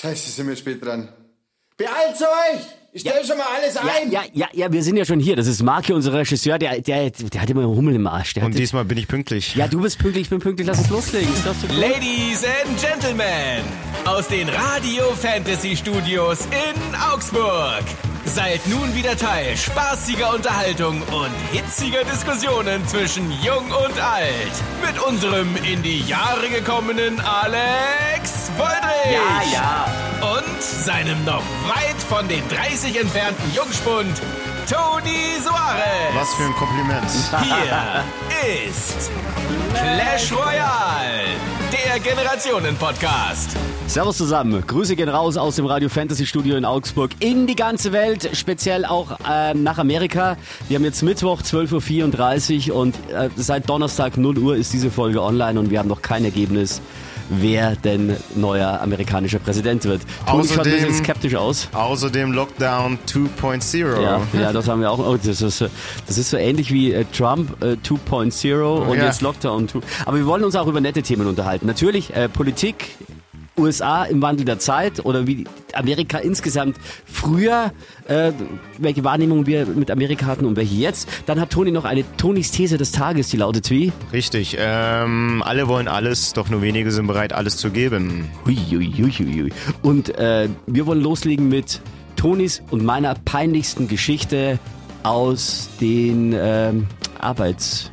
Scheiße, sind wir spät dran. Beeilt euch! Ich stell schon mal alles ein! Ja, ja, ja, wir sind ja schon hier. Das ist Marke, unser Regisseur, der, der, der hat immer einen Hummel im Arsch. Der Und hat, diesmal bin ich pünktlich. ja, du bist pünktlich, ich bin pünktlich, lass uns loslegen. Ist das so cool? Ladies and Gentlemen, aus den Radio Fantasy Studios in Augsburg. Seid nun wieder Teil spaßiger Unterhaltung und hitziger Diskussionen zwischen Jung und Alt. Mit unserem in die Jahre gekommenen Alex Woldrich. Ja, ja. Und seinem noch weit von den 30 entfernten Jungspund Toni Soares. Was für ein Kompliment. Hier ist Clash Royale, der Generationen-Podcast. Servus zusammen. Grüße gehen raus aus dem Radio Fantasy Studio in Augsburg in die ganze Welt, speziell auch äh, nach Amerika. Wir haben jetzt Mittwoch 12.34 Uhr und äh, seit Donnerstag 0 Uhr ist diese Folge online und wir haben noch kein Ergebnis, wer denn neuer amerikanischer Präsident wird. Toni schaut ein bisschen skeptisch aus. Außerdem Lockdown 2.0. Ja, ja, das haben wir auch. Oh, das, ist, das ist so ähnlich wie äh, Trump äh, 2.0 und Ja. jetzt Lockdown 2. Aber wir wollen uns auch über nette Themen unterhalten. Natürlich äh, Politik, USA im Wandel der Zeit oder wie Amerika insgesamt früher, äh, welche Wahrnehmung wir mit Amerika hatten und welche jetzt. Dann hat Toni noch eine Tonis These des Tages, die lautet wie? Richtig. Ähm, alle wollen alles, doch nur wenige sind bereit, alles zu geben. Hui, hui, hui, hui, hui. Und äh, wir wollen loslegen mit Tonis und meiner peinlichsten Geschichte aus den ähm, Arbeits...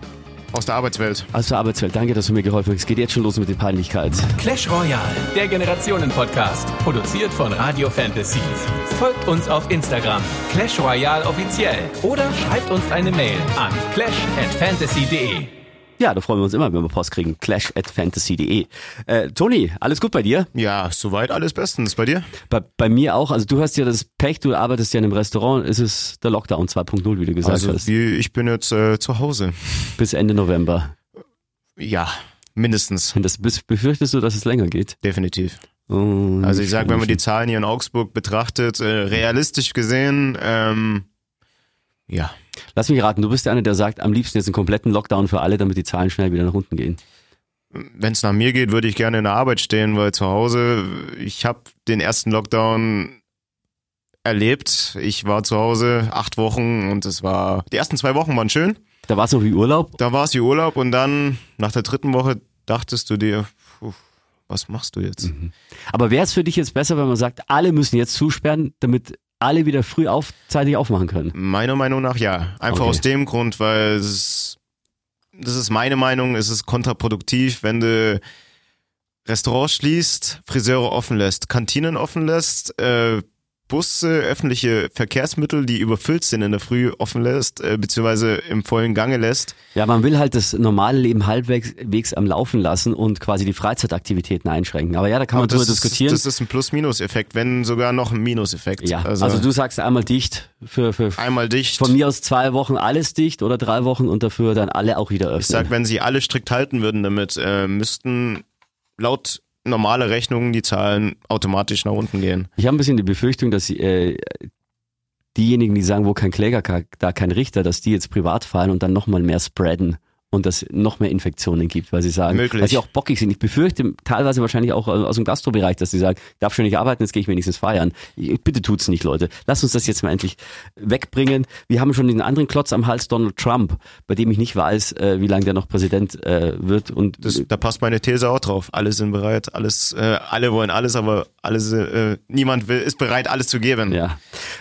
Aus der Arbeitswelt. Aus der Arbeitswelt. Danke, dass du mir geholfen hast. Es geht jetzt schon los mit der Peinlichkeit. Clash Royale, der Generationen-Podcast, produziert von Radio Fantasy. Folgt uns auf Instagram, Clash Royale offiziell, oder schreibt uns eine Mail an clash@fantasy.de. Ja, da freuen wir uns immer, wenn wir Post kriegen. Clash at fantasy.de. Äh, Toni, alles gut bei dir? Ja, soweit alles bestens. Bei dir? Bei, bei mir auch. Also du hast ja das Pech, du arbeitest ja in einem Restaurant. Es ist der Lockdown 2.0, wie du gesagt Also hast. ich bin jetzt äh, zu Hause. Bis Ende November. Ja, mindestens. Und das befürchtest du, dass es länger geht? Definitiv. Oh, Also ich sag, wenn man die Zahlen hier in Augsburg betrachtet, äh, realistisch gesehen, ähm, ja. Lass mich raten, du bist der eine, der sagt, am liebsten jetzt einen kompletten Lockdown für alle, damit die Zahlen schnell wieder nach unten gehen. Wenn es nach mir geht, würde ich gerne in der Arbeit stehen, weil zu Hause, ich habe den ersten Lockdown erlebt. Ich war zu Hause acht Wochen und es war, die ersten zwei Wochen waren schön. Da war es noch wie Urlaub. Da war es wie Urlaub und dann nach der dritten Woche dachtest du dir, puh, was machst du jetzt? Aber wäre es für dich jetzt besser, wenn man sagt, alle müssen jetzt zusperren, damit alle wieder früh auf, zeitig aufmachen können? Meiner Meinung nach ja. Einfach Okay. aus dem Grund, weil es das ist meine Meinung, es ist kontraproduktiv, wenn du Restaurants schließt, Friseure offen lässt, Kantinen offen lässt, äh, Busse, öffentliche Verkehrsmittel, die überfüllt sind in der Früh offen lässt, äh, beziehungsweise im vollen Gange lässt. Ja, man will halt das normale Leben halbwegs wegs am Laufen lassen und quasi die Freizeitaktivitäten einschränken. Aber ja, da kann man drüber diskutieren. Ist, das ist ein Plus-Minus-Effekt, wenn sogar noch ein Minus-Effekt. ja, also, du sagst einmal dicht für, für einmal dicht. von mir aus zwei Wochen alles dicht oder drei Wochen und dafür dann alle auch wieder öffnen. Ich sag, wenn sie alle strikt halten würden damit, äh, müssten laut normale Rechnungen die Zahlen automatisch nach unten gehen. Ich habe ein bisschen die Befürchtung, dass äh, diejenigen, die sagen, wo kein Kläger, da kein Richter, dass die jetzt privat fallen und dann nochmal mehr spreaden und das noch mehr Infektionen gibt, weil sie sagen, Möglich. weil sie auch bockig sind. Ich befürchte teilweise wahrscheinlich auch aus dem Gastrobereich, dass sie sagen, ich darf schon nicht arbeiten, jetzt gehe ich wenigstens feiern. Bitte tut's nicht, Leute. Lass uns das jetzt mal endlich wegbringen. Wir haben schon den anderen Klotz am Hals, Donald Trump, bei dem ich nicht weiß, äh, wie lange der noch Präsident äh, wird. Und Das, da passt meine These auch drauf. Alle sind bereit, alles, äh, alle wollen alles, aber alles, äh, niemand will, ist bereit, alles zu geben. Ja.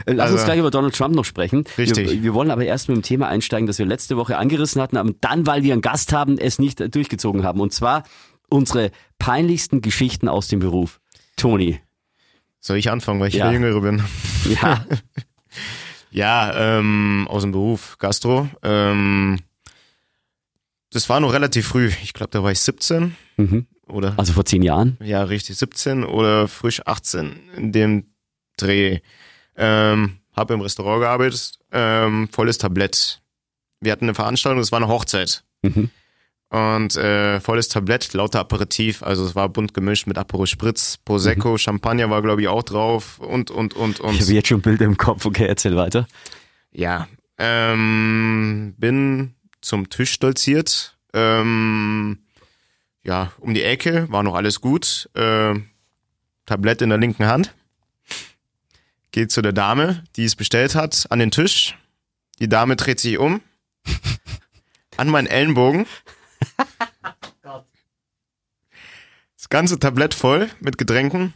Äh, Lass uns Also- gleich über Donald Trump noch sprechen. Richtig. Wir, wir wollen aber erst mit dem Thema einsteigen, das wir letzte Woche angerissen hatten, aber dann, weil wir einen Gast haben, es nicht durchgezogen haben. Und zwar unsere peinlichsten Geschichten aus dem Beruf. Toni. Soll ich anfangen, weil ich Ja. der Jüngere bin? Ja. Ja, ähm, aus dem Beruf, Gastro. Ähm, das war noch relativ früh. Ich glaube, da war ich 17 mhm. oder Also vor zehn Jahren. ja, richtig, 17 oder frisch 18 in dem Dreh. Ähm, habe im Restaurant gearbeitet, ähm, volles Tablett. Wir hatten eine Veranstaltung, es war eine Hochzeit. Mhm. Und äh, volles Tablett, lauter Aperitif, also es war bunt gemischt mit Aperol Spritz, Prosecco, Champagner war glaube ich auch drauf und und und und. Ich habe jetzt schon Bilder im Kopf. Okay, erzähl weiter. Ja, ähm, bin zum Tisch stolziert. Ähm, ja, um die Ecke war noch alles gut. Äh, Tablett in der linken Hand, geht zu der Dame, die es bestellt hat, an den Tisch. Die Dame dreht sich um, an meinen Ellenbogen. Das ganze Tablett voll mit Getränken.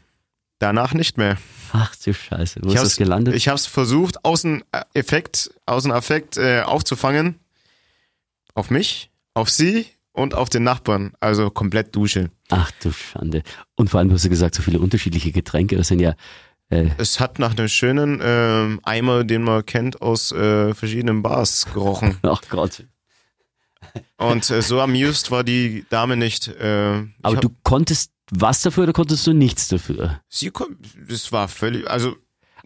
Danach nicht mehr. Ach du Scheiße, wo Ich ist das gelandet? ich hab's versucht, Außeneffekt, Außenaffekt äh, aufzufangen. Auf mich, auf sie und auf den Nachbarn. Also komplett Dusche. Ach du Schande. Und vor allem hast du gesagt, so viele unterschiedliche Getränke, das sind ja, äh, Es hat nach einem schönen ähm, Eimer, den man kennt aus äh, verschiedenen Bars, gerochen. ach Gott. Und äh, so amused war die Dame nicht. Äh, Aber hab- du konntest was dafür oder konntest du nichts dafür? sie das war völlig, also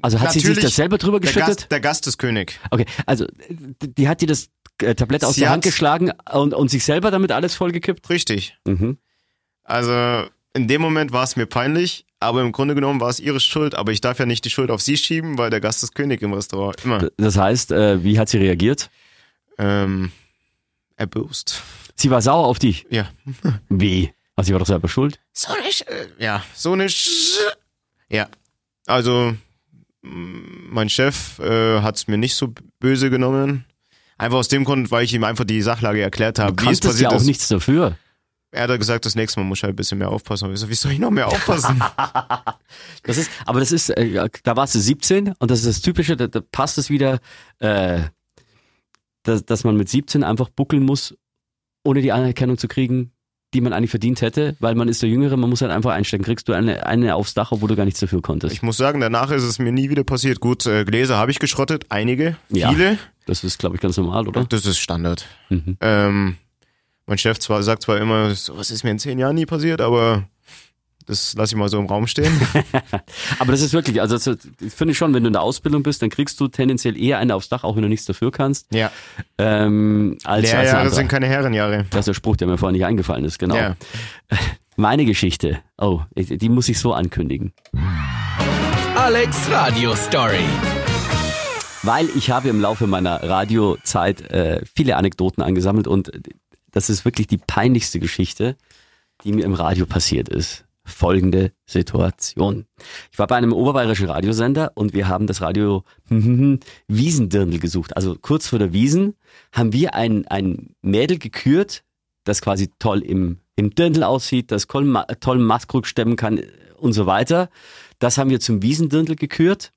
Also hat sie sich das selber drüber der geschüttet? Gast, der Gast ist König. Okay, also die hat dir das äh, Tablett aus Sie der Hand geschlagen und, und sich selber damit alles vollgekippt? Richtig. Mhm. Also in dem Moment war es mir peinlich, aber im Grunde genommen war es ihre Schuld. Aber ich darf ja nicht die Schuld auf sie schieben, weil der Gast ist König im Restaurant. Immer. Das heißt, äh, wie hat sie reagiert? Ähm, erbürst. Sie war sauer auf dich. Ja. Wie? Also sie war doch selber schuld. So nicht. Äh, ja, so nicht. Ja. Also mm, mein Chef äh, hat es mir nicht so böse genommen. Einfach aus dem Grund, weil ich ihm einfach die Sachlage erklärt Du habe, wie es kannst ja auch ist. nichts dafür. Er hat gesagt, das nächste Mal muss ich halt ein bisschen mehr aufpassen. Und ich so, wie soll ich noch mehr aufpassen? Das ist, aber das ist, äh, da warst du 17 und das ist das Typische, da, da passt es wieder, äh, dass, dass man mit 17 einfach buckeln muss, ohne die Anerkennung zu kriegen, die man eigentlich verdient hätte, weil man ist der Jüngere, man muss halt einfach einstecken. Kriegst du eine, eine aufs Dach, obwohl du gar nichts dafür konntest. ich muss sagen, danach ist es mir nie wieder passiert. Gut, äh, Gläser habe ich geschrottet, einige, Ja. viele. Das ist, glaube ich, ganz normal, oder? Das ist Standard. Mhm. Ähm, mein Chef zwar, sagt zwar immer, sowas ist mir in zehn Jahren nie passiert, aber das lasse ich mal so im Raum stehen. Aber das ist wirklich, also das, das finde ich schon, wenn du in der Ausbildung bist, dann kriegst du tendenziell eher eine aufs Dach, auch wenn du nichts dafür kannst, ja. ähm, als, als Lehrjahre anderer. sind keine Herrenjahre. Das ist der Spruch, der mir vorhin nicht eingefallen ist, genau. Ja. Meine Geschichte, oh, die muss ich so ankündigen. Alex Radio Story. Weil ich habe im Laufe meiner Radiozeit äh, viele Anekdoten angesammelt und das ist wirklich die peinlichste Geschichte, die mir im Radio passiert ist. Folgende Situation. Ich war bei einem oberbayerischen Radiosender und wir haben das Radio Wiesendirndl gesucht. Also kurz vor der Wiesen haben wir ein, ein Mädel gekürt, das quasi toll im, im Dirndl aussieht, das toll, toll Maskrug stemmen kann und so weiter. Das haben wir zum Wiesendirndl gekürt.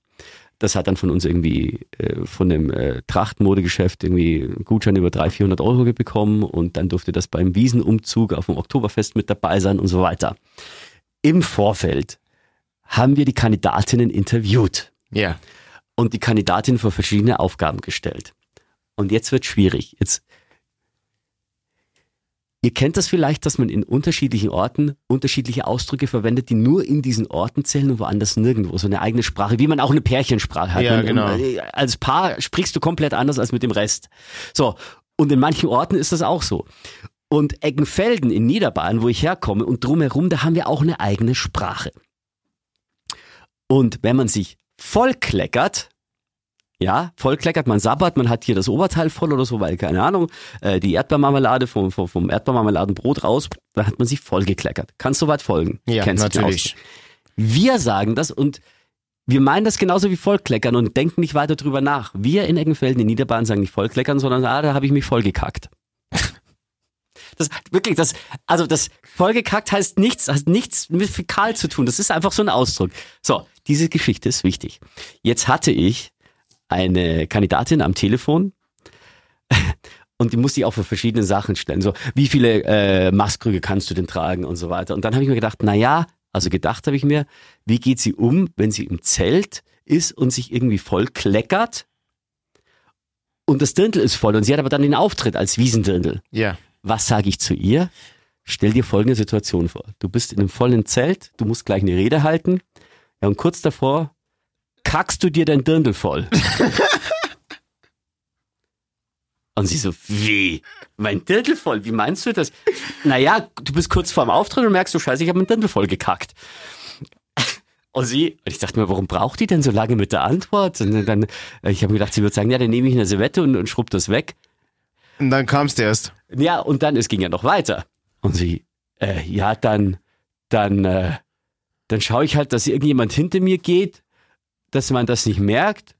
Das hat dann von uns irgendwie äh, von dem äh, Trachtmodegeschäft irgendwie einen Gutschein über 300, 400 Euro bekommen und dann durfte das beim Wiesenumzug auf dem Oktoberfest mit dabei sein und so weiter. Im Vorfeld haben wir die Kandidatinnen interviewt Ja. und die Kandidatinnen vor verschiedene Aufgaben gestellt. Und jetzt wird schwierig. Jetzt Ihr kennt das vielleicht, dass man in unterschiedlichen Orten unterschiedliche Ausdrücke verwendet, die nur in diesen Orten zählen und woanders nirgendwo. So eine eigene Sprache, wie man auch eine Pärchensprache hat. Ja, man, genau. äh, Als Paar sprichst du komplett anders als mit dem Rest. So. Und in manchen Orten ist das auch so. Und Eggenfelden in Niederbayern, wo ich herkomme, und drumherum, da haben wir auch eine eigene Sprache. Und wenn man sich vollkleckert, ja, vollkleckert, man sabbert, man hat hier das Oberteil voll oder so, weil, keine Ahnung, äh, die Erdbeermarmelade vom, vom, vom Erdbeermarmeladenbrot raus, dann hat man sich vollgekleckert. Kannst du weit folgen? Ja, Kennst natürlich. Wir sagen das und wir meinen das genauso wie vollkleckern und denken nicht weiter drüber nach. Wir in Eggenfelden in Niederbayern sagen nicht vollkleckern, sondern ah, da habe ich mich vollgekackt. Das wirklich, das, also das vollgekackt heißt nichts, hat nichts mit Fäkal zu tun. Das ist einfach so ein Ausdruck. So, diese Geschichte ist wichtig. Jetzt hatte ich eine Kandidatin am Telefon und die musste ich auch für verschiedene Sachen stellen. So, wie viele äh, Maskrüge kannst du denn tragen und so weiter. Und dann habe ich mir gedacht, na ja, also gedacht habe ich mir, wie geht sie um, wenn sie im Zelt ist und sich irgendwie voll kleckert und das Dirndl ist voll und sie hat aber dann den Auftritt als Wiesendirndl. Ja. Was sage ich zu ihr? Stell dir folgende Situation vor. Du bist in einem vollen Zelt, du musst gleich eine Rede halten. Ja, und kurz davor kackst du dir dein Dirndl voll. und sie so, wie? Mein Dirndl voll? Wie meinst du das? Naja, du bist kurz vorm Auftritt und merkst, du scheiße, ich habe mein Dirndl voll gekackt. Und sie, und ich dachte mir, warum braucht die denn so lange mit der Antwort? Und dann, ich habe mir gedacht, sie wird sagen, ja, dann nehme ich eine Servette und, und schrubb das weg. Und dann kam's erst. Ja, und dann, es ging ja noch weiter. Und sie, äh, ja, dann, dann, äh, dann schaue ich halt, dass irgendjemand hinter mir geht, dass man das nicht merkt,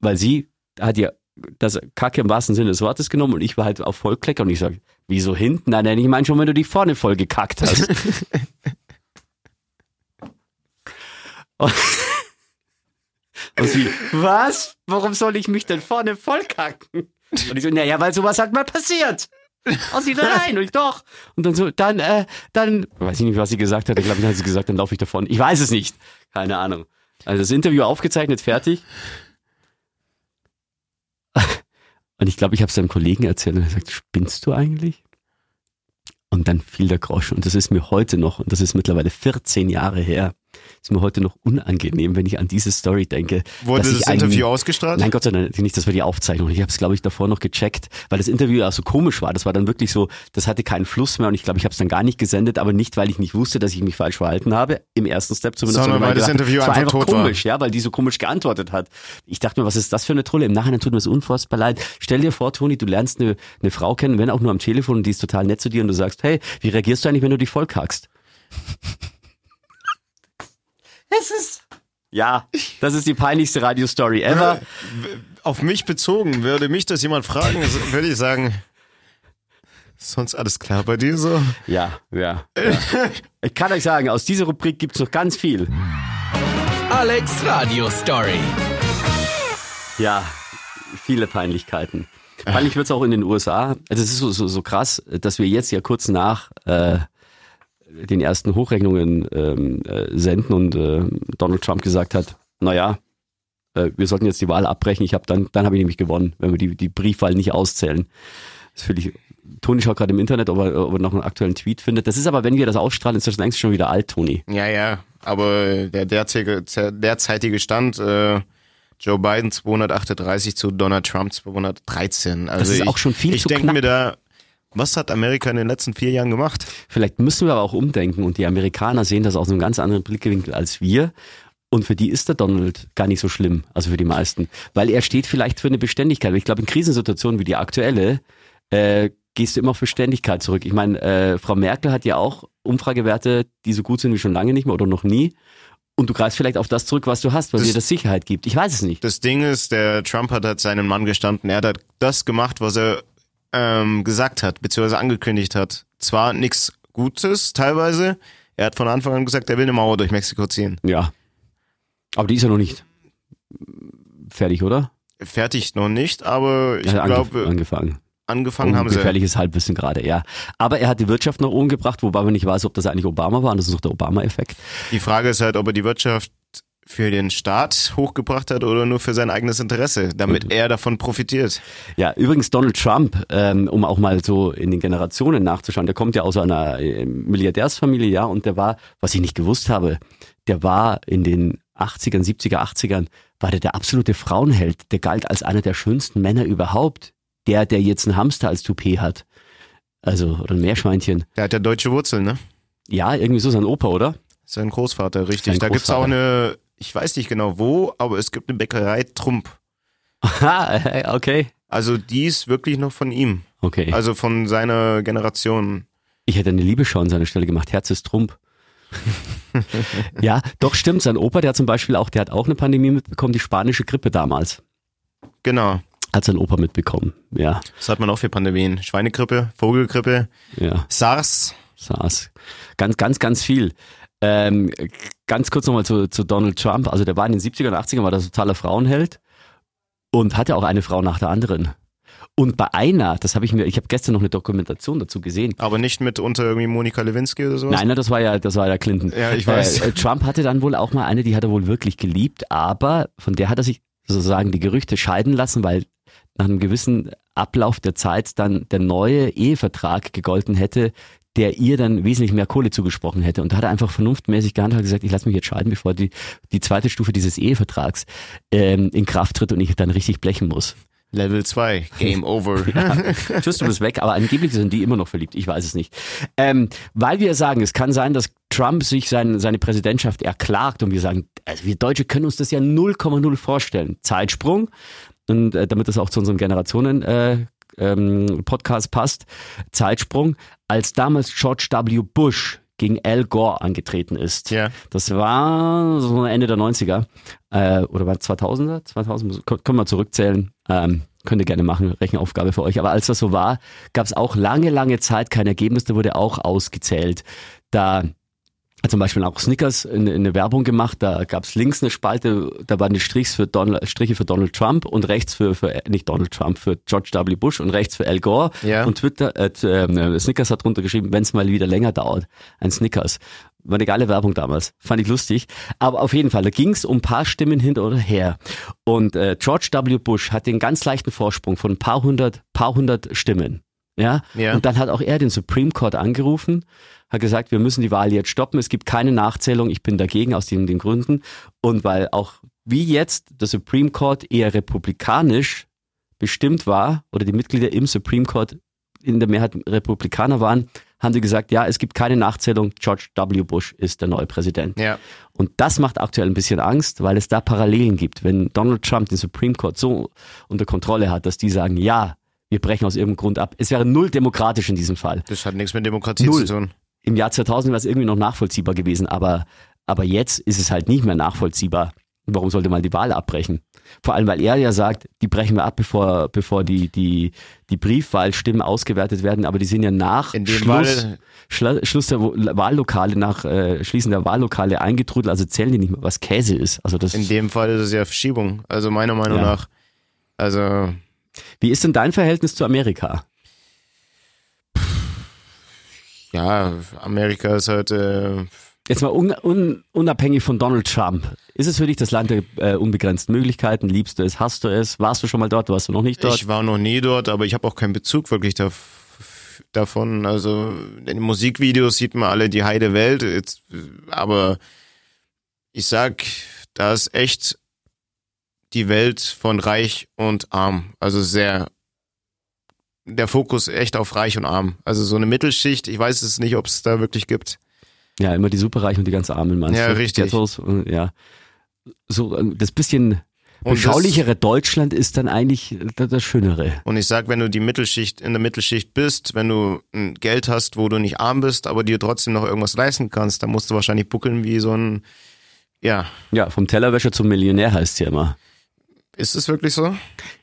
weil sie hat ja das Kacke im wahrsten Sinne des Wortes genommen und ich war halt auf Vollklecker und ich sage, wieso hinten? Nein, nein, ich meine schon, wenn du die vorne voll gekackt hast. und, und sie, was? Warum soll ich mich denn vorne voll kacken? Und ich so, naja, weil sowas halt mal passiert. Und sie rein und ich doch. Und dann so, dann, äh, dann, weiß ich nicht, was sie gesagt hat. Ich glaube, dann hat sie gesagt, dann laufe ich davon. Ich weiß es nicht. Keine Ahnung. Also das Interview aufgezeichnet, fertig. Und ich glaube, ich habe es einem Kollegen erzählt und er sagt, spinnst du eigentlich? Und dann fiel der Groschen. Und das ist mir heute noch, und das ist mittlerweile 14 Jahre her, ist mir heute noch unangenehm, wenn ich an diese Story denke. Wurde das Interview ausgestrahlt? Nein, Gott sei Dank nicht, das war die Aufzeichnung. Ich habe es, glaube ich, davor noch gecheckt, weil das Interview auch so komisch war. Das war dann wirklich so, das hatte keinen Fluss mehr und ich glaube, ich habe es dann gar nicht gesendet, aber nicht, weil ich nicht wusste, dass ich mich falsch verhalten habe, im ersten Step zumindest. Sondern weil das Interview einfach einfach tot war. komisch, ja, weil die so komisch geantwortet hat. Ich dachte mir, was ist das für eine Trolle? Im Nachhinein tut mir das unfassbar leid. Stell dir vor, Toni, du lernst eine, eine Frau kennen, wenn auch nur am Telefon und die ist total nett zu dir und du sagst, hey, wie reagierst du eigentlich, wenn du dich vollkackst? Es ist... Ja, das ist die peinlichste Radio-Story ever. Auf mich bezogen, würde mich das jemand fragen, würde ich sagen, ist sonst alles klar bei dir so? Ja, ja. ja. Ich kann euch sagen, aus dieser Rubrik gibt's noch ganz viel. Alex Radio Story. Ja, viele Peinlichkeiten. Peinlich wird's auch in den USA. Also es ist so, so, so krass, dass wir jetzt ja kurz nach äh, den ersten Hochrechnungen ähm, äh, senden und äh, Donald Trump gesagt hat, naja, äh, wir sollten jetzt die Wahl abbrechen. Ich habe dann, dann habe ich nämlich gewonnen, wenn wir die, die Briefwahl nicht auszählen. Das finde ich. Toni schaut gerade im Internet, ob er, ob er noch einen aktuellen Tweet findet. Das ist aber, wenn wir das ausstrahlen, ist das längst schon wieder alt, Toni. Ja, ja, aber der derzeitige, derzeitige Stand, äh, Joe Biden 238 zu Donald Trump 213. Also ist ich, auch schon viel Ich zu denke knapp. mir da, was hat Amerika in den letzten vier Jahren gemacht? Vielleicht müssen wir aber auch umdenken und die Amerikaner sehen das aus einem ganz anderen Blickwinkel als wir. Und für die ist der Donald gar nicht so schlimm, also für die meisten. Weil er steht vielleicht für eine Beständigkeit. Ich glaube, in Krisensituationen wie die aktuelle äh, gehst du immer auf Beständigkeit zurück. Ich meine, äh, Frau Merkel hat ja auch Umfragewerte, die so gut sind wie schon lange nicht mehr oder noch nie. Und du greifst vielleicht auf das zurück, was du hast, weil Das- dir das Sicherheit gibt. Ich weiß es nicht. Das Ding ist, der Trump hat halt seinen Mann gestanden. Er hat das gemacht, was er ähm, gesagt hat, beziehungsweise angekündigt hat. Zwar nichts Gutes teilweise. Er hat von Anfang an gesagt, er will eine Mauer durch Mexiko ziehen. Ja. Aber die ist ja noch nicht fertig, oder? Fertig noch nicht, aber ich angef- glaube, angefangen. angefangen haben sie. Gefährliches Halbwissen gerade, ja. Aber er hat die Wirtschaft nach oben gebracht, wobei man nicht weiß, ob das eigentlich Obama war. Und das ist noch der Obama-Effekt. Die Frage ist halt, ob er die Wirtschaft für den Staat hochgebracht hat oder nur für sein eigenes Interesse, damit er davon profitiert. Ja, übrigens Donald Trump, ähm, um auch mal so in den Generationen nachzuschauen, der kommt ja aus einer äh, Milliardärsfamilie, ja, und der war, was ich nicht gewusst habe, der war in den 80ern, 70er, 80ern, war der der absolute Frauenheld. Der galt als einer der schönsten Männer überhaupt. Der, der jetzt einen Hamster als Toupet hat. Also, oder ein Meerschweinchen. Der hat ja deutsche Wurzeln, ne? Ja, irgendwie so sein Opa, oder? Sein Großvater, richtig. Sein da gibt's auch Großvater. eine, ich weiß nicht genau wo, aber es gibt eine Bäckerei Trump. Ah, okay. Also die ist wirklich noch von ihm. Okay. Also von seiner Generation. Ich hätte eine Liebesschau an seiner Stelle gemacht. Herz ist Trump. ja, doch stimmt. Sein Opa, der hat zum Beispiel auch, der hat auch eine Pandemie mitbekommen, die spanische Grippe damals. Genau. Hat sein Opa mitbekommen. Ja, Das hat man auch für Pandemien. Schweinegrippe, Vogelgrippe, ja, SARS. SARS. Ganz, ganz, ganz viel. Ähm, ganz kurz nochmal zu, zu Donald Trump. Also der war in den 70er und 80er, war der totaler Frauenheld und hatte auch eine Frau nach der anderen. Und bei einer, das habe ich mir, ich habe gestern noch eine Dokumentation dazu gesehen, Aber nicht mit unter irgendwie Monika Lewinsky oder sowas. Nein, nein, das war ja, das war ja Clinton. Ja, ich weiß. Äh, Trump hatte dann wohl auch mal eine, die hat er wohl wirklich geliebt, aber von der hat er sich sozusagen die Gerüchte scheiden lassen, weil nach einem gewissen Ablauf der Zeit dann der neue Ehevertrag gegolten hätte, der ihr dann wesentlich mehr Kohle zugesprochen hätte. Und da hat er einfach vernunftmäßig gehandelt und gesagt, ich lasse mich jetzt scheiden, bevor die, die zweite Stufe dieses Ehevertrags ähm, in Kraft tritt und ich dann richtig blechen muss. Level 2, Game Over. Tschüss, du bist weg, aber angeblich sind die immer noch verliebt. Ich weiß es nicht. Ähm, weil wir sagen, es kann sein, dass Trump sich sein, seine Präsidentschaft erklagt und wir sagen, also wir Deutsche können uns das ja 0,0 vorstellen. Zeitsprung. Und äh, damit das auch zu unseren Generationen äh, ähm, Podcast passt, Zeitsprung, als damals George W. Bush gegen Al Gore angetreten ist. Ja. Das war so Ende der 90er äh, oder war 2000er? 2000, können wir zurückzählen. Ähm, könnt ihr gerne machen, Rechenaufgabe für euch. Aber als das so war, gab es auch lange, lange Zeit kein Ergebnis, da wurde auch ausgezählt. Da hat zum Beispiel auch Snickers eine, eine Werbung gemacht, da gab es links eine Spalte, da waren die Strichs für Donald, Striche für Donald Trump und rechts für, für nicht Donald Trump, für George W. Bush und rechts für Al Gore. Ja. Und Twitter, äh, äh, Snickers hat drunter geschrieben, wenn es mal wieder länger dauert, ein Snickers. War eine geile Werbung damals, fand ich lustig. Aber auf jeden Fall, da ging es um ein paar Stimmen hin oder her. Und äh, George W. Bush hat den ganz leichten Vorsprung von ein paar hundert, paar hundert Stimmen. Ja? Ja. Und dann hat auch er den Supreme Court angerufen, hat gesagt, wir müssen die Wahl jetzt stoppen, es gibt keine Nachzählung, ich bin dagegen aus den, den Gründen. Und weil auch wie jetzt der Supreme Court eher republikanisch bestimmt war oder die Mitglieder im Supreme Court in der Mehrheit Republikaner waren, haben die gesagt, ja, es gibt keine Nachzählung, George W. Bush ist der neue Präsident. Ja. Und das macht aktuell ein bisschen Angst, weil es da Parallelen gibt. Wenn Donald Trump den Supreme Court so unter Kontrolle hat, dass die sagen, ja, wir brechen aus irgendeinem Grund ab. Es wäre null demokratisch in diesem Fall. Das hat nichts mit Demokratie Null. zu tun. Im Jahr 2000 wäre es irgendwie noch nachvollziehbar gewesen, aber, aber jetzt ist es halt nicht mehr nachvollziehbar. Warum sollte man die Wahl abbrechen? Vor allem, weil er ja sagt, die brechen wir ab, bevor, bevor die, die, die Briefwahlstimmen ausgewertet werden, aber die sind ja nach Schluss, Schla- Schluss der Wahllokale, nach äh, Schließen der Wahllokale eingetrudelt, also zählen die nicht mehr, was Käse ist. Also das, In dem Fall ist es ja Verschiebung. Also meiner Meinung Ja. nach. Also wie ist denn dein Verhältnis zu Amerika? ja, Amerika ist halt äh, Jetzt mal un, un, unabhängig von Donald Trump. Ist es für dich das Land der äh, unbegrenzten Möglichkeiten? Liebst du es? Hast du es? Warst du schon mal dort? Warst du noch nicht dort? Ich war noch nie dort, aber ich habe auch keinen Bezug wirklich da, davon. Also in den Musikvideos sieht man alle die heide Welt, jetzt, aber ich sag, da ist echt die Welt von reich und arm. Also sehr der Fokus echt auf reich und arm. Also so eine Mittelschicht, ich weiß es nicht, ob es da wirklich gibt. Ja, immer die Superreichen und die ganz Armen, meinst Ja, du? richtig. Ghettos, und, ja. So, ähm, das bisschen Und das- beschaulichere Deutschland ist dann eigentlich das, das Schönere. Und ich sag, wenn du die Mittelschicht, in der Mittelschicht bist, wenn du ein Geld hast, wo du nicht arm bist, aber dir trotzdem noch irgendwas leisten kannst, dann musst du wahrscheinlich buckeln wie so ein, ja, Ja, vom Tellerwäscher zum Millionär heißt ja immer. Ist es wirklich so?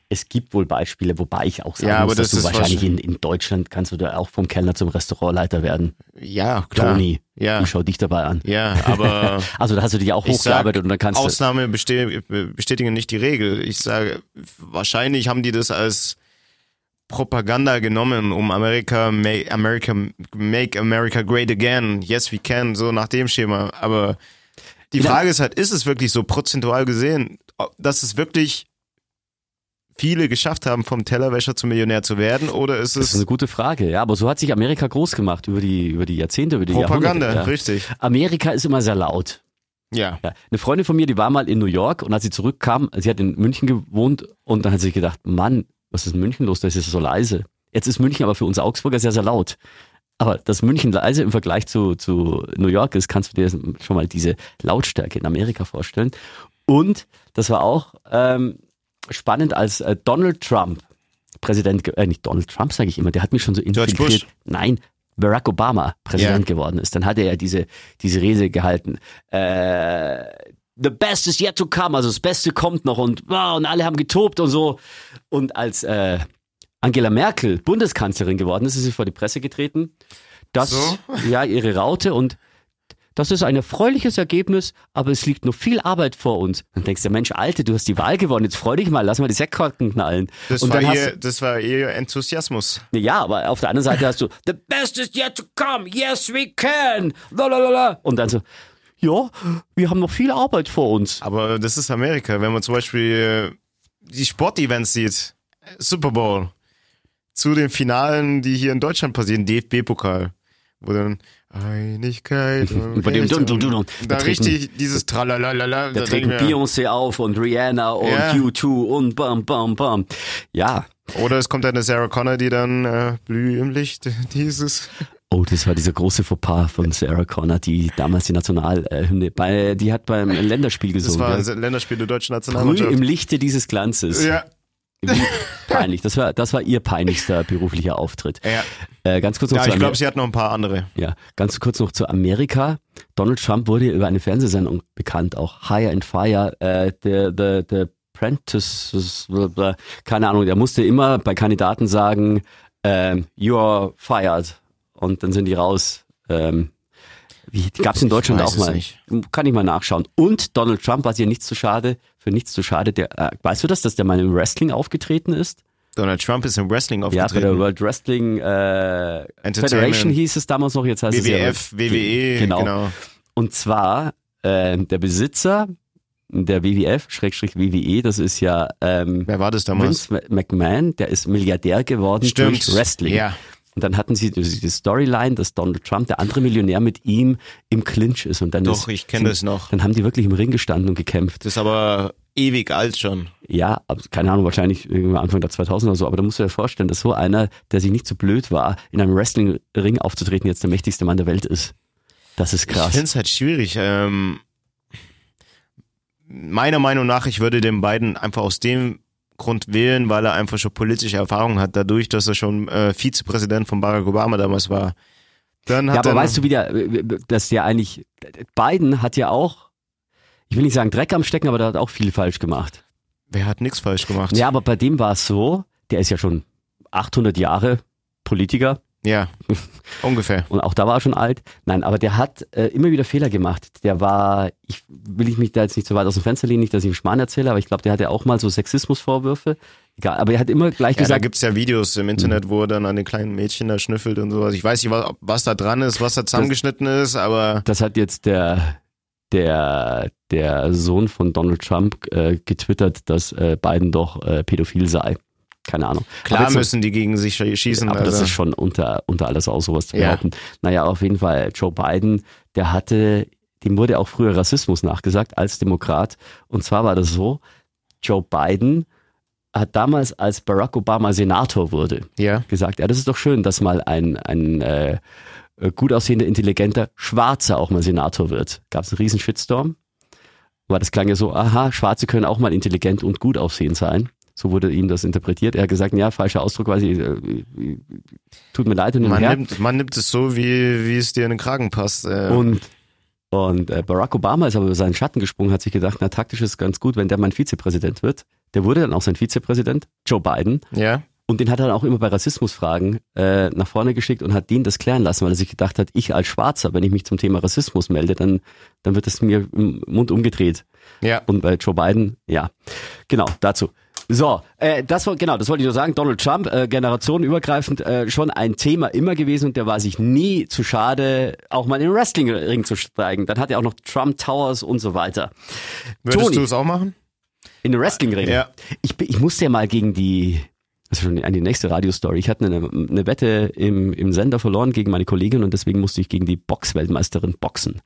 Es gibt wohl Beispiele, wobei ich auch sagen Ja, muss, dass das du wahrscheinlich in, in Deutschland kannst du da auch vom Kellner zum Restaurantleiter werden. Ja, klar. Toni, Ja. ich schau dich dabei an. Ja, aber Also da hast du dich auch ich sag, hochgearbeitet und dann kannst du. Ausnahme beste bestätigen nicht die Regel. Ich sage, wahrscheinlich haben die das als Propaganda genommen, um Amerika, make America, make America great again. Yes, we can, so nach dem Schema. Aber die. Frage ist halt, ist es wirklich so prozentual gesehen, dass es wirklich viele geschafft haben, vom Tellerwäscher zum Millionär zu werden, oder ist Das ist es eine gute Frage, ja. Aber so hat sich Amerika groß gemacht über die, über die Jahrzehnte, über die Propaganda? Jahrhunderte. Ja. Richtig. Amerika ist immer sehr laut. Ja. Ja. Eine Freundin von mir, die war mal in New York und als sie zurückkam, sie hat in München gewohnt und dann hat sie sich gedacht, Mann, was ist in München los? Das ist so leise. Jetzt ist München aber für uns Augsburger sehr, sehr laut. Aber dass München leise im Vergleich zu, zu New York ist, kannst du dir schon mal diese Lautstärke in Amerika vorstellen. Und das war auch ähm, spannend, als äh, Donald Trump Präsident, äh, nicht Donald Trump sage ich immer, der hat mich schon so infiltriert. Nein, Barack Obama Präsident Ja. geworden ist. Dann hat er ja diese, diese Rede gehalten. Äh, the best is yet to come, also das Beste kommt noch und, wow, und alle haben getobt und so. Und als äh, Angela Merkel Bundeskanzlerin geworden ist, ist sie vor die Presse getreten. Das, So? ja, ihre Raute und das ist ein erfreuliches Ergebnis, aber es liegt noch viel Arbeit vor uns. Dann denkst du, Mensch, Alte, du hast die Wahl gewonnen, jetzt freu dich mal, lass mal die Sektkorken knallen. Das, war ihr, das war ihr Enthusiasmus. ja, aber auf der anderen Seite hast du, the best is yet to come, yes we can, lalalala. Und dann so, ja, wir haben noch viel Arbeit vor uns. Aber das ist Amerika. Wenn man zum Beispiel die Sportevents sieht, Super Bowl, zu den Finalen, die hier in Deutschland passieren, DFB-Pokal, wo dann Einigkeit Bei dem Dun, Dun, Dun, da Da richtig dieses Tralalala. Da treten Beyoncé auf und Rihanna und Ja. U2 und bam, bam, bam. Ja. Oder es kommt eine Sarah Connor, die dann äh, blüh im Licht dieses. Oh, das war dieser große Fauxpas von Sarah Connor, die damals die Nationalhymne, bei, die hat beim Länderspiel Das gesungen. war gell? ein Länderspiel der deutschen Nationalmannschaft. im Lichte dieses Glanzes. Ja, peinlich. Das war, das war ihr peinlichster beruflicher Auftritt. Ja, Äh, ganz kurz noch ja zu ich glaube, sie hat noch ein paar andere. ja, ganz kurz noch zu Amerika. Donald Trump wurde über eine Fernsehsendung bekannt, auch Higher and Fire, äh, der, der, der Apprentice, keine Ahnung, der musste immer bei Kandidaten sagen, ähm, you're fired. Und dann sind die raus. Ähm, wie, gab's in Deutschland auch es mal. nicht. Kann ich mal nachschauen. Und Donald Trump war hier nichts zu schade, für nichts zu schade. Der, äh, weißt du das, dass der mal im Wrestling aufgetreten ist? Donald Trump ist im Wrestling Ja, bei der aufgetreten. World Wrestling äh. Federation hieß es damals noch, jetzt heißt es ja WWF, WWE, Genau. genau. Und zwar äh, der Besitzer der WWF, Schrägstrich WWE, das ist ja ähm, Wer war das damals? Vince McMahon, der ist Milliardär geworden Stimmt. durch Wrestling. Ja. Und dann hatten sie die Storyline, dass Donald Trump, der andere Millionär, mit ihm im Clinch ist. Und dann Doch, ist, ich kenn das noch. Dann haben die wirklich im Ring gestanden und gekämpft. Das ist aber ewig alt schon. Ja, keine Ahnung, wahrscheinlich Anfang der 2000 oder so. Aber da musst du dir vorstellen, dass so einer, der sich nicht so blöd war, in einem Wrestling-Ring aufzutreten, jetzt der mächtigste Mann der Welt ist. Das ist Ich krass. finde es halt schwierig. Ähm, meiner Meinung nach, ich würde den beiden einfach aus dem Grund wählen, weil er einfach schon politische Erfahrung hat, dadurch, dass er schon äh, Vizepräsident von Barack Obama damals war. Dann hat Ja, aber er weißt du, wie der, dass der eigentlich, Biden hat ja auch, ich will nicht sagen Dreck am Stecken, aber der hat auch viel falsch gemacht. wer hat nichts falsch gemacht? Ja, aber bei dem war es so, der ist ja schon 800 Jahre Politiker Ja, ungefähr. und auch da war er schon alt. Nein, aber der hat äh, immer wieder Fehler gemacht. Der war, ich will ich mich da jetzt nicht so weit aus dem Fenster lehnen, nicht, dass ich einen Schmarrn erzähle, aber ich glaube, der hatte auch mal so Sexismusvorwürfe. Egal, aber er hat immer gleich Ja, da gesagt, gibt's ja Videos im Internet, wo er dann an den kleinen Mädchen da schnüffelt und sowas. Ich weiß nicht, was, was da dran ist, was da zusammengeschnitten ist, aber das hat jetzt der der der Sohn von Donald Trump äh, getwittert, dass äh, Biden doch äh, pädophil sei. Keine Ahnung. klar müssen die gegen sich schießen. aber also. das ist schon unter unter alles auch sowas zu Ja. behaupten. Naja, auf jeden Fall Joe Biden, der hatte, dem wurde auch früher Rassismus nachgesagt als Demokrat. Und zwar war das so, Joe Biden hat damals, als Barack Obama Senator wurde, ja. gesagt, ja, das ist doch schön, dass mal ein, ein äh, gut aussehender, intelligenter Schwarzer auch mal Senator wird. Gab es einen riesen Shitstorm? Weil das klang ja so, aha, Schwarze können auch mal intelligent und gut aussehend sein. So wurde ihm das interpretiert. Er hat gesagt, ja, falscher Ausdruck, weiß ich, äh, tut mir leid und, Man her. nimmt, man nimmt es so, wie, wie es dir in den Kragen passt. Äh, Und, und äh, Barack Obama ist aber über seinen Schatten gesprungen, hat sich gedacht, na taktisch ist es ganz gut, wenn der mein Vizepräsident wird. Der wurde dann auch sein Vizepräsident, Joe Biden. ja. Und den hat er dann auch immer bei Rassismusfragen äh, nach vorne geschickt und hat den das klären lassen, weil er sich gedacht hat, ich als Schwarzer, wenn ich mich zum Thema Rassismus melde, dann, dann wird es mir im Mund umgedreht. Ja. Und bei Joe Biden, ja, genau, dazu. So, äh, das war genau, das wollte ich nur sagen. Donald Trump, äh, generationenübergreifend, äh, schon ein Thema immer gewesen und der war sich nie zu schade, auch mal in den Wrestlingring zu steigen. Dann hat er auch noch Trump Towers und so weiter. Würdest Toni. du es auch machen? In den Wrestlingring. Ja. Ich, ich musste ja mal gegen die, das ist schon an die nächste Radiostory. Ich hatte eine, eine Wette im, im Sender verloren gegen meine Kollegin und deswegen musste ich gegen die Boxweltmeisterin boxen.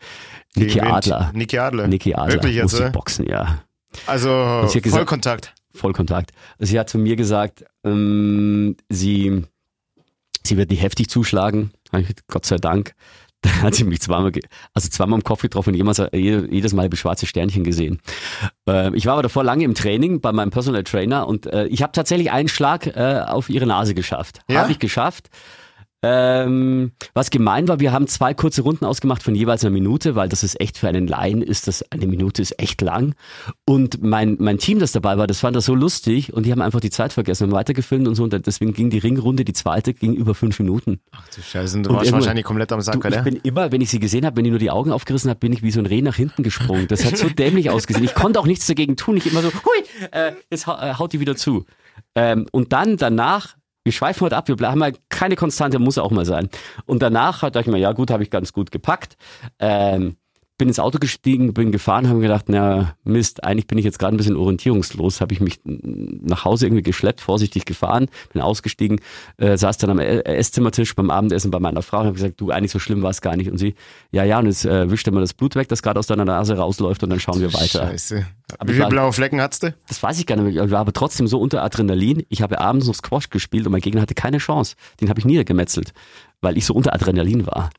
Niki? Adler. Niki Adler. Niki Adler Wirklich jetzt? musste boxen, ja. Also Vollkontakt. Vollkontakt. Sie hat zu mir gesagt, ähm, sie, sie wird nicht heftig zuschlagen. Gott sei Dank. Da hat sie mich zweimal, also zweimal im Kopf getroffen und jemals, jede- jedes Mal habe ich schwarze Sternchen gesehen. Ähm, ich war aber davor lange im Training bei meinem Personal Trainer und äh, ich habe tatsächlich einen Schlag äh, auf ihre Nase geschafft. Ja? Habe ich geschafft. Ähm, was gemein war, wir haben zwei kurze Runden ausgemacht von jeweils einer Minute, weil das ist echt für einen Laien ist das, eine Minute ist echt lang. Und mein, mein Team, das dabei war, das fand das so lustig und die haben einfach die Zeit vergessen und weitergefilmt und so und deswegen ging die Ringrunde, die zweite, ging über fünf Minuten. Ach du Scheiße, du Und warst wahrscheinlich komplett am Sack, Du, ich oder? bin immer, wenn ich sie gesehen habe, wenn ich nur die Augen aufgerissen habe, bin ich wie so ein Reh nach hinten gesprungen. Das hat so dämlich ausgesehen. Ich konnte auch nichts dagegen tun. Ich immer so, hui, äh, jetzt äh, haut die wieder zu. Ähm, und dann danach, wir schweifen heute ab, wir haben ja keine Konstante, muss auch mal sein. Und danach hat ich mir, ja gut, habe ich ganz gut gepackt. Ähm, bin ins Auto gestiegen, bin gefahren, habe mir gedacht, na Mist, eigentlich bin ich jetzt gerade ein bisschen orientierungslos, habe ich mich nach Hause irgendwie geschleppt, vorsichtig gefahren, bin ausgestiegen, äh, saß dann am Esszimmertisch beim Abendessen bei meiner Frau und habe gesagt, du, eigentlich so schlimm war es gar nicht. Und sie, ja, ja, und jetzt äh, wischt mal das Blut weg, das gerade aus deiner Nase rausläuft und dann schauen wir weiter. Scheiße. Aber Wie viele war- blaue Flecken hattest du? Das weiß ich gar nicht mehr. Ich war aber trotzdem so unter Adrenalin. Ich habe abends noch Squash gespielt und mein Gegner hatte keine Chance. Den habe ich niedergemetzelt, weil ich so unter Adrenalin war.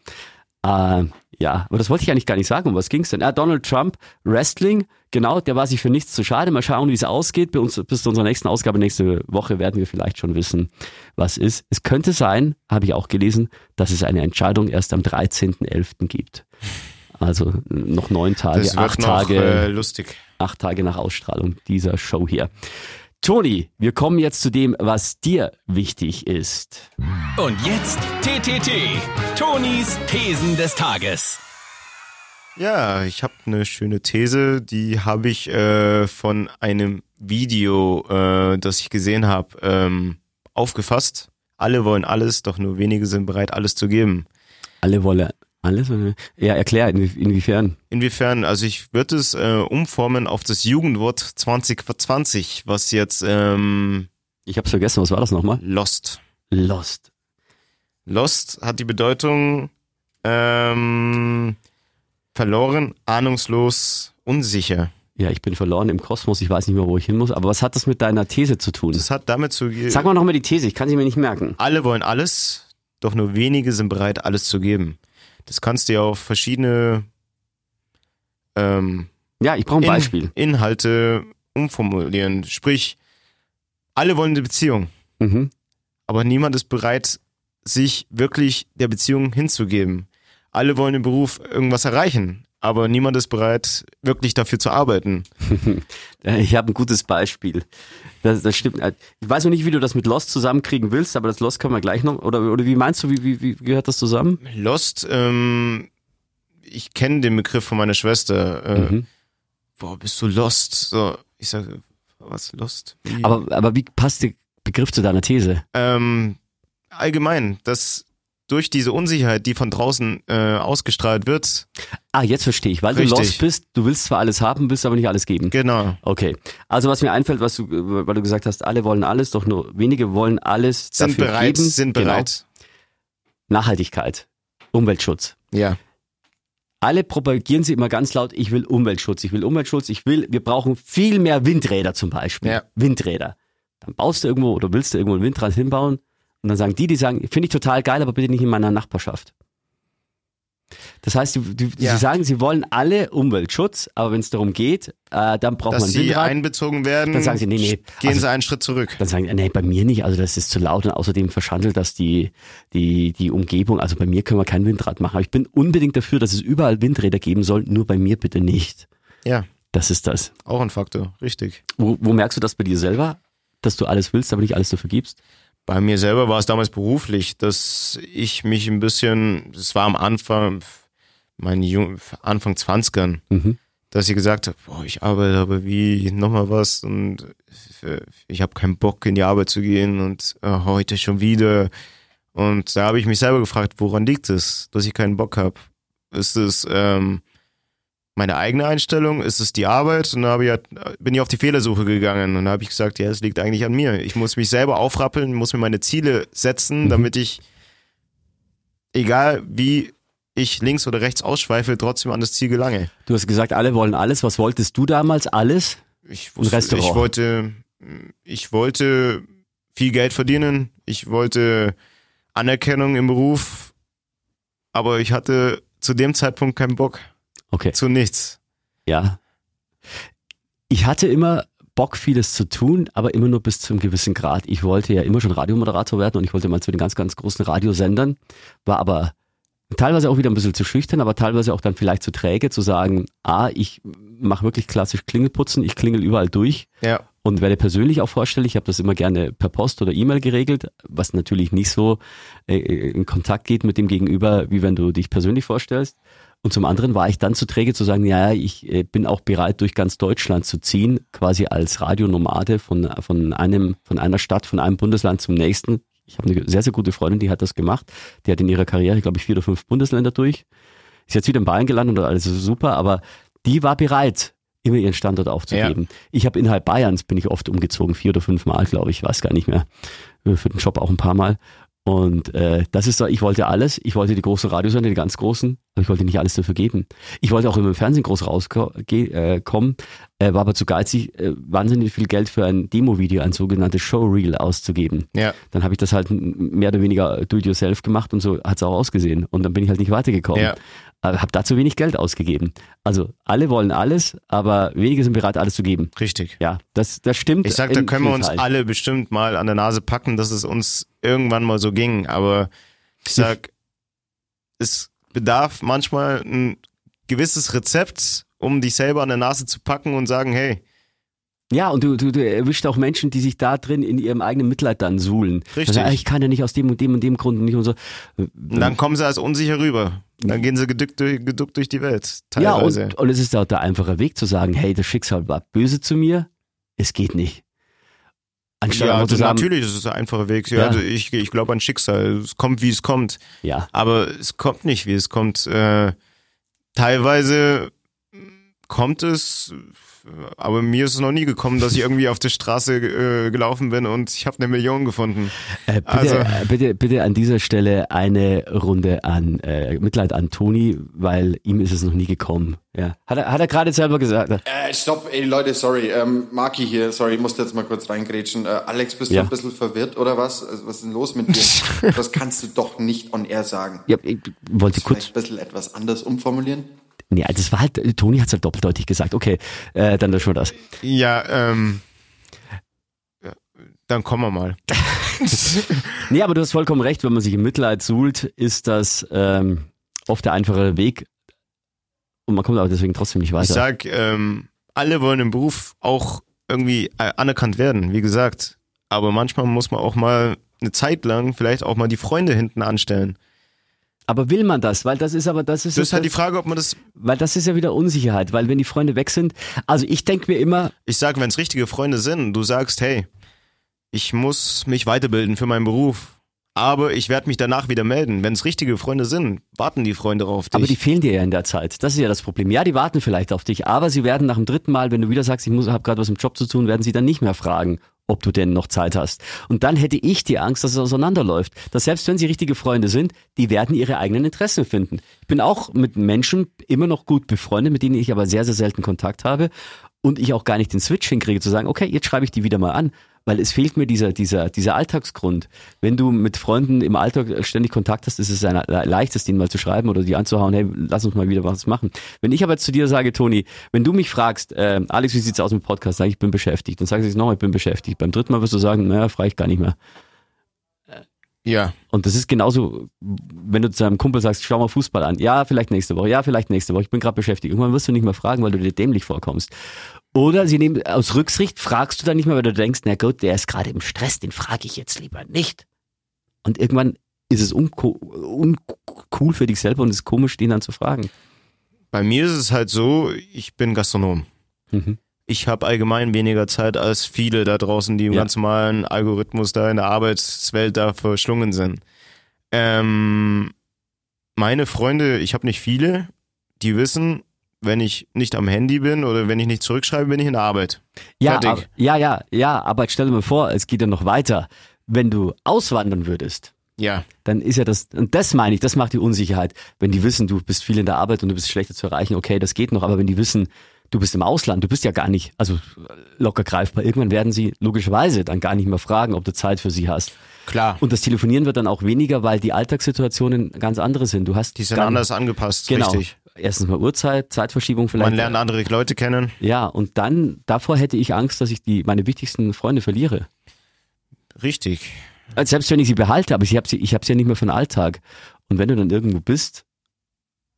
Äh, ja, aber das wollte ich eigentlich gar nicht sagen. Um was ging's denn? Ah, Donald Trump, Wrestling, genau, der war sich für nichts zu schade. Mal schauen, wie es ausgeht. Bei uns, bis zu unserer nächsten Ausgabe nächste Woche werden wir vielleicht schon wissen, was ist. Es könnte sein, habe ich auch gelesen, dass es eine Entscheidung erst am 13.11. gibt. Also noch neun Tage, acht noch Tage, äh, lustig. acht Tage nach Ausstrahlung dieser Show hier. Toni, wir kommen jetzt zu dem, was dir wichtig ist. Und jetzt TTT, Tonis Thesen des Tages. Ja, ich habe eine schöne These, die habe ich äh, von einem Video, äh, das ich gesehen habe, ähm, aufgefasst. Alle wollen alles, doch nur wenige sind bereit, alles zu geben. Alle wollen alles? Ja, erklär, inwie- inwiefern. Inwiefern, also ich würde es äh, umformen auf das Jugendwort 2020, was jetzt ähm, Ich hab's vergessen, was war das nochmal? Lost. Lost. Lost hat die Bedeutung ähm, verloren, ahnungslos, unsicher. Ja, ich bin verloren im Kosmos, ich weiß nicht mehr, wo ich hin muss. Aber was hat das mit deiner These zu tun? Das hat damit zu Sag mal nochmal die These, ich kann sie mir nicht merken. alle wollen alles, doch nur wenige sind bereit, alles zu geben. Das kannst du ja auf verschiedene ähm, Ja, ich brauche ein In- Beispiel. Inhalte umformulieren. Sprich, alle wollen eine Beziehung, Mhm. aber niemand ist bereit, sich wirklich der Beziehung hinzugeben. Alle wollen im Beruf irgendwas erreichen, aber niemand ist bereit, wirklich dafür zu arbeiten. Ich habe ein gutes Beispiel. Das, das stimmt. Ich weiß noch nicht, wie du das mit Lost zusammenkriegen willst, aber das Lost können wir gleich noch. Oder, oder wie meinst du, wie, wie, wie gehört das zusammen? Lost, ähm, ich kenne den Begriff von meiner Schwester. Äh, Mhm. Boah, bist du lost? So, ich sage, was lost? Wie? Aber, aber wie passt der Begriff zu deiner These? ähm, allgemein, dass durch diese Unsicherheit, die von draußen äh, ausgestrahlt wird, Ah, jetzt verstehe ich. Weil Richtig. du Lost bist, du willst zwar alles haben, willst aber nicht alles geben. genau, Okay. Also was mir einfällt, was du, weil du gesagt hast, alle wollen alles, doch nur wenige wollen alles sind dafür bereit, geben. sind Genau. bereit. Nachhaltigkeit, Umweltschutz. Ja, Alle propagieren sie immer ganz laut, ich will Umweltschutz, ich will Umweltschutz, ich will, wir brauchen viel mehr Windräder zum Beispiel. Ja. Windräder. Dann baust du irgendwo oder willst du irgendwo ein Windrad hinbauen und dann sagen die, die sagen, finde ich total geil, aber bitte nicht in meiner Nachbarschaft. Das heißt, die, die, Ja. sie sagen, sie wollen alle Umweltschutz, aber wenn es darum geht, äh, dann braucht dass man sie Windrad. einbezogen werden, Dann sagen sie, nee, nee, gehen also- sie einen Schritt zurück. Dann sagen die, nee, bei mir nicht, also das ist zu laut und außerdem verschandelt das die, die, die Umgebung. Also bei mir können wir kein Windrad machen. Aber ich bin unbedingt dafür, dass es überall Windräder geben soll, nur bei mir bitte nicht. Ja, Das ist das. auch ein Faktor, richtig. Wo, wo merkst du das bei dir selber, dass du alles willst, aber nicht alles dafür gibst? Bei mir selber war es damals beruflich, dass ich mich ein bisschen, es war am Anfang, mein Jung, Anfang 20ern, Mhm. dass ich gesagt habe, boah, ich arbeite aber wie nochmal was und ich habe keinen Bock in die Arbeit zu gehen und äh, heute schon wieder. Und da habe ich mich selber gefragt, woran liegt es, dass ich keinen Bock habe? Ist es ähm, meine eigene Einstellung? Ist es die Arbeit? Und dann habe ich, halt- bin ich auf die Fehlersuche gegangen und da habe ich gesagt, ja, es liegt eigentlich an mir. Ich muss mich selber aufrappeln, muss mir meine Ziele setzen, Mhm. damit ich, egal wie ich links oder rechts ausschweife, trotzdem an das Ziel gelange. Du hast gesagt, alle wollen alles. Was wolltest du damals? Alles? Ich, Restaurant. ich wollte, ich wollte viel Geld verdienen. Ich wollte Anerkennung im Beruf, aber ich hatte zu dem Zeitpunkt keinen Bock Okay. zu nichts. Ja. Ich hatte immer Bock, vieles zu tun, aber immer nur bis zu einem gewissen Grad. Ich wollte ja immer schon Radiomoderator werden und ich wollte mal zu den ganz, ganz großen Radiosendern, war aber teilweise auch wieder ein bisschen zu schüchtern, aber teilweise auch dann vielleicht zu träge, zu sagen, ah, ich mache wirklich klassisch Klingelputzen, ich klingel überall durch Ja, und werde persönlich auch vorstellig. Ich habe das immer gerne per Post oder E-Mail geregelt, was natürlich nicht so äh, in Kontakt geht mit dem Gegenüber, wie wenn du dich persönlich vorstellst. Und zum anderen war ich dann zu träge zu sagen, ja, ich äh, bin auch bereit, durch ganz Deutschland zu ziehen, quasi als Radionomade von, von einem, von einer Stadt, von einem Bundesland zum nächsten. Ich habe eine sehr, sehr gute Freundin, die hat das gemacht. Die hat in ihrer Karriere, glaube ich, vier oder fünf Bundesländer durch. Ist jetzt wieder in Bayern gelandet und alles ist super, aber die war bereit, immer ihren Standort aufzugeben. Ich habe innerhalb Bayerns bin ich oft umgezogen, vier oder fünf Mal, glaube ich, weiß gar nicht mehr. Für den Job auch ein paar Mal. Und äh, das ist so, ich wollte alles. Ich wollte die großen Radiosender, die ganz großen, aber ich wollte nicht alles dafür geben. Ich wollte auch immer im Fernsehen groß rauskommen, äh, äh, war aber zu geizig, äh, wahnsinnig viel Geld für ein Demo-Video, ein sogenanntes Showreel auszugeben. Ja. Dann habe ich das halt mehr oder weniger do-it-yourself gemacht und so hat es auch ausgesehen. Und dann bin ich halt nicht weitergekommen. Ja. Aber habe da zu wenig Geld ausgegeben. Also alle wollen alles, aber wenige sind bereit, alles zu geben. Richtig. Ja, das, das stimmt. Ich sag, da können wir uns Teilen. alle bestimmt mal an der Nase packen, dass es uns irgendwann mal so ging. Aber ich sag, es bedarf manchmal ein gewisses Rezept, um dich selber an der Nase zu packen und sagen, hey, Ja, und du, du, du erwischt auch Menschen, die sich da drin in ihrem eigenen Mitleid dann suhlen. Richtig. Sagen, ah, ich kann ja nicht aus dem und dem und dem Grund nicht und so. und dann kommen sie als unsicher rüber. Dann gehen sie geduckt durch, geduckt durch die Welt. ja, Teilweise. und, und es ist auch der einfache Weg zu sagen, hey, das Schicksal war böse zu mir, es geht nicht. Anstatt ja, also natürlich, ist der einfache Weg. Ja, Ja. Also ich, ich glaube an Schicksal. Es kommt, wie es kommt. ja, Aber es kommt nicht, wie es kommt. Äh, teilweise kommt es, aber mir ist es noch nie gekommen, dass ich irgendwie auf der Straße äh, gelaufen bin und ich habe eine Million gefunden. äh, bitte, also- äh, bitte, bitte an dieser Stelle eine Runde an äh, Mitleid an Toni, weil ihm ist es noch nie gekommen. Ja, hat er, hat er gerade selber gesagt. Äh, stopp, ey Leute, sorry, ähm, Marki hier, sorry, ich musste jetzt mal kurz reingrätschen. Äh, Alex, bist Ja. du ein bisschen verwirrt oder was? Also, was ist denn los mit dir? das kannst du doch nicht on air sagen. Ja, ich wollte kurz ein bisschen etwas anders umformulieren? Nee, also das war halt, Toni hat es halt doppeldeutig gesagt. Okay, äh, dann löschen wir das. Ja, ähm, dann kommen wir mal. Nee, aber du hast vollkommen recht, wenn man sich im Mitleid suhlt, ist das ähm, oft der einfache Weg. Und man kommt aber deswegen trotzdem nicht Ich weiter. sag, ähm, alle wollen im Beruf auch irgendwie äh, anerkannt werden, wie gesagt. Aber manchmal muss man auch mal eine Zeit lang vielleicht auch mal die Freunde hinten anstellen. Aber will man das? Weil das ist aber, das ist, Das ist halt die das, Frage, ob man das weil das ist ja wieder Unsicherheit, weil wenn die Freunde weg sind, also ich denke mir immer, Ich sag, wenn es richtige Freunde sind, du sagst, hey, ich muss mich weiterbilden für meinen Beruf, aber ich werde mich danach wieder melden. Wenn es richtige Freunde sind, warten die Freunde auf dich. aber die fehlen dir ja in der Zeit. Das ist ja das Problem. Ja, die warten vielleicht auf dich, aber sie werden nach dem dritten Mal, wenn du wieder sagst, ich muss, habe gerade was im Job zu tun, werden sie dann nicht mehr fragen, ob du denn noch Zeit hast. Und dann hätte ich die Angst, dass es auseinanderläuft. Dass selbst wenn sie richtige Freunde sind, die werden ihre eigenen Interessen finden. Ich bin auch mit Menschen immer noch gut befreundet, mit denen ich aber sehr, sehr selten Kontakt habe und ich auch gar nicht den Switch hinkriege zu sagen, okay, jetzt schreibe ich die wieder mal an, weil es fehlt mir dieser, dieser, dieser Alltagsgrund. Wenn du mit Freunden im Alltag ständig Kontakt hast, ist es ein le- leichtes, denen mal zu schreiben oder die anzuhauen, hey, lass uns mal wieder was machen. Wenn ich aber jetzt zu dir sage, Toni, wenn du mich fragst, äh, Alex, wie sieht's aus mit dem Podcast, sag ich, ich bin beschäftigt. Dann sagst du jetzt nochmal, ich bin beschäftigt. Beim dritten Mal wirst du sagen, naja, frage ich gar nicht mehr. Ja, Und das ist genauso, wenn du zu deinem Kumpel sagst, schau mal Fußball an. Ja, vielleicht nächste Woche. Ja, vielleicht nächste Woche. Ich bin gerade beschäftigt. Irgendwann wirst du nicht mehr fragen, weil du dir dämlich vorkommst. Oder sie nehmen aus Rücksicht, fragst du dann nicht mehr, weil du denkst, na gut, der ist gerade im Stress, den frage ich jetzt lieber nicht. Und irgendwann ist es unco- uncool für dich selber und es ist komisch, den dann zu fragen. bei mir ist es halt so, ich bin Gastronom. Mhm. Ich habe allgemein weniger Zeit als viele da draußen, die im Ja. ganz normalen Algorithmus da in der Arbeitswelt da verschlungen sind. Ähm, meine Freunde, ich habe nicht viele, die wissen, wenn ich nicht am Handy bin oder wenn ich nicht zurückschreibe, bin ich in der Arbeit. Ja, aber, ja, ja, ja, aber stell dir mal vor, es geht ja noch weiter. Wenn du auswandern würdest, Ja, dann ist ja das, und das meine ich, das macht die Unsicherheit. Wenn die wissen, du bist viel in der Arbeit und du bist schlechter zu erreichen, okay, das geht noch, aber wenn die wissen, du bist im Ausland, du bist ja gar nicht, also locker greifbar, irgendwann werden sie logischerweise dann gar nicht mehr fragen, ob du Zeit für sie hast. klar. Und das Telefonieren wird dann auch weniger, weil die Alltagssituationen ganz andere sind. Du hast Die sind anders angepasst, genau. richtig. Erstens mal Uhrzeit, Zeitverschiebung vielleicht. Man lernt andere Leute kennen. ja, und dann, davor hätte ich Angst, dass ich die, meine wichtigsten Freunde verliere. Richtig. Selbst wenn ich sie behalte, aber ich habe sie, ich habe sie ja nicht mehr für den Alltag. Und wenn du dann irgendwo bist,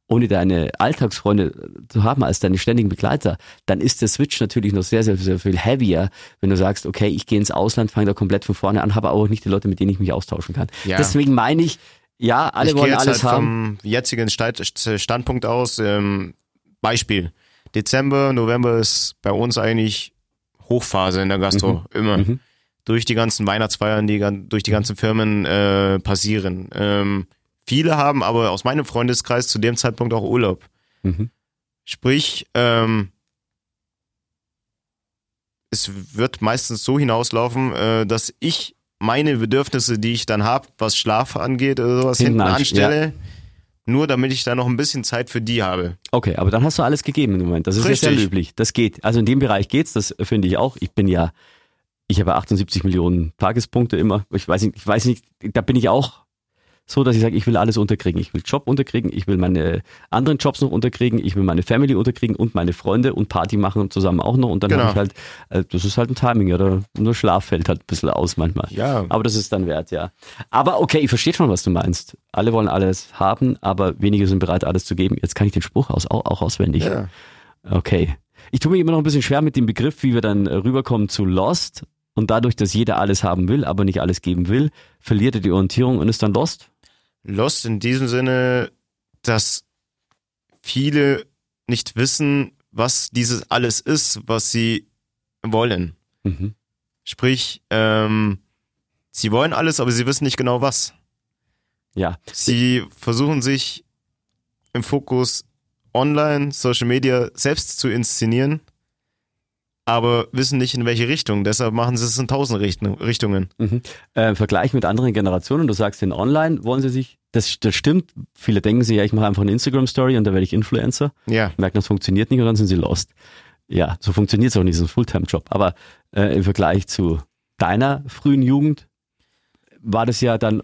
ohne deine Alltagsfreunde zu haben als deine ständigen Begleiter, dann ist der Switch natürlich noch sehr, sehr, sehr viel heavier, wenn du sagst, okay, ich gehe ins Ausland, fange da komplett von vorne an, habe aber auch nicht die Leute, mit denen ich mich austauschen kann. Ja. Deswegen meine ich, ja, alle ich wollen alles halt haben. vom jetzigen Standpunkt aus. Ähm, Beispiel. Dezember, November ist bei uns eigentlich Hochphase in der Gastro. Immer. Mhm. Durch die ganzen Weihnachtsfeiern, die durch die ganzen Firmen äh, passieren. Ähm, viele haben aber aus meinem Freundeskreis zu dem Zeitpunkt auch Urlaub. Mhm. Sprich, ähm, es wird meistens so hinauslaufen, äh, dass ich meine Bedürfnisse, die ich dann habe, was Schlaf angeht oder sowas, Hinten hinten, anst- anstelle. Nur damit ich da noch ein bisschen Zeit für die habe. Okay, aber dann hast du alles gegeben im Moment. Das ist ja sehr Richtig. löblich. Das geht. Also in dem Bereich geht's, das finde ich auch. Ich bin ja, ich habe 78 Millionen Tagespunkte immer. Ich weiß nicht, ich weiß nicht, da bin ich auch so, dass ich sage, ich will alles unterkriegen. Ich will Job unterkriegen, ich will meine anderen Jobs noch unterkriegen, ich will meine Family unterkriegen und meine Freunde und Party machen zusammen auch noch. Und dann Genau. habe ich halt, äh, das ist halt ein Timing, da- Nur Schlaf fällt halt ein bisschen aus manchmal. Ja. Aber das ist dann wert, ja. Aber okay, ich verstehe schon, was du meinst. Alle wollen alles haben, aber wenige sind bereit, alles zu geben. Jetzt kann ich den Spruch aus, auch, auch auswendig. Ja. Okay. Ich tue mir immer noch ein bisschen schwer mit dem Begriff, wie wir dann äh, rüberkommen zu Lost. Und dadurch, dass jeder alles haben will, aber nicht alles geben will, verliert er die Orientierung und ist dann Lost. Lost in diesem Sinne, dass viele nicht wissen, was dieses alles ist, was sie wollen. Mhm. Sprich, ähm, sie wollen alles, aber sie wissen nicht genau was. Ja, Sie versuchen sich im Fokus online, Social Media selbst zu inszenieren, aber wissen nicht in welche Richtung. Deshalb machen sie es in tausend Richtungen. Mhm. Äh, Im Vergleich mit anderen Generationen, du sagst, in Online wollen sie sich, das, das stimmt, viele denken sich, ja, ich mache einfach eine Instagram-Story und da werde ich Influencer, Ja, merken, das funktioniert nicht und dann sind sie lost. Ja, so funktioniert es auch nicht, ist ein Fulltime-Job. Aber äh, im Vergleich zu deiner frühen Jugend war das ja dann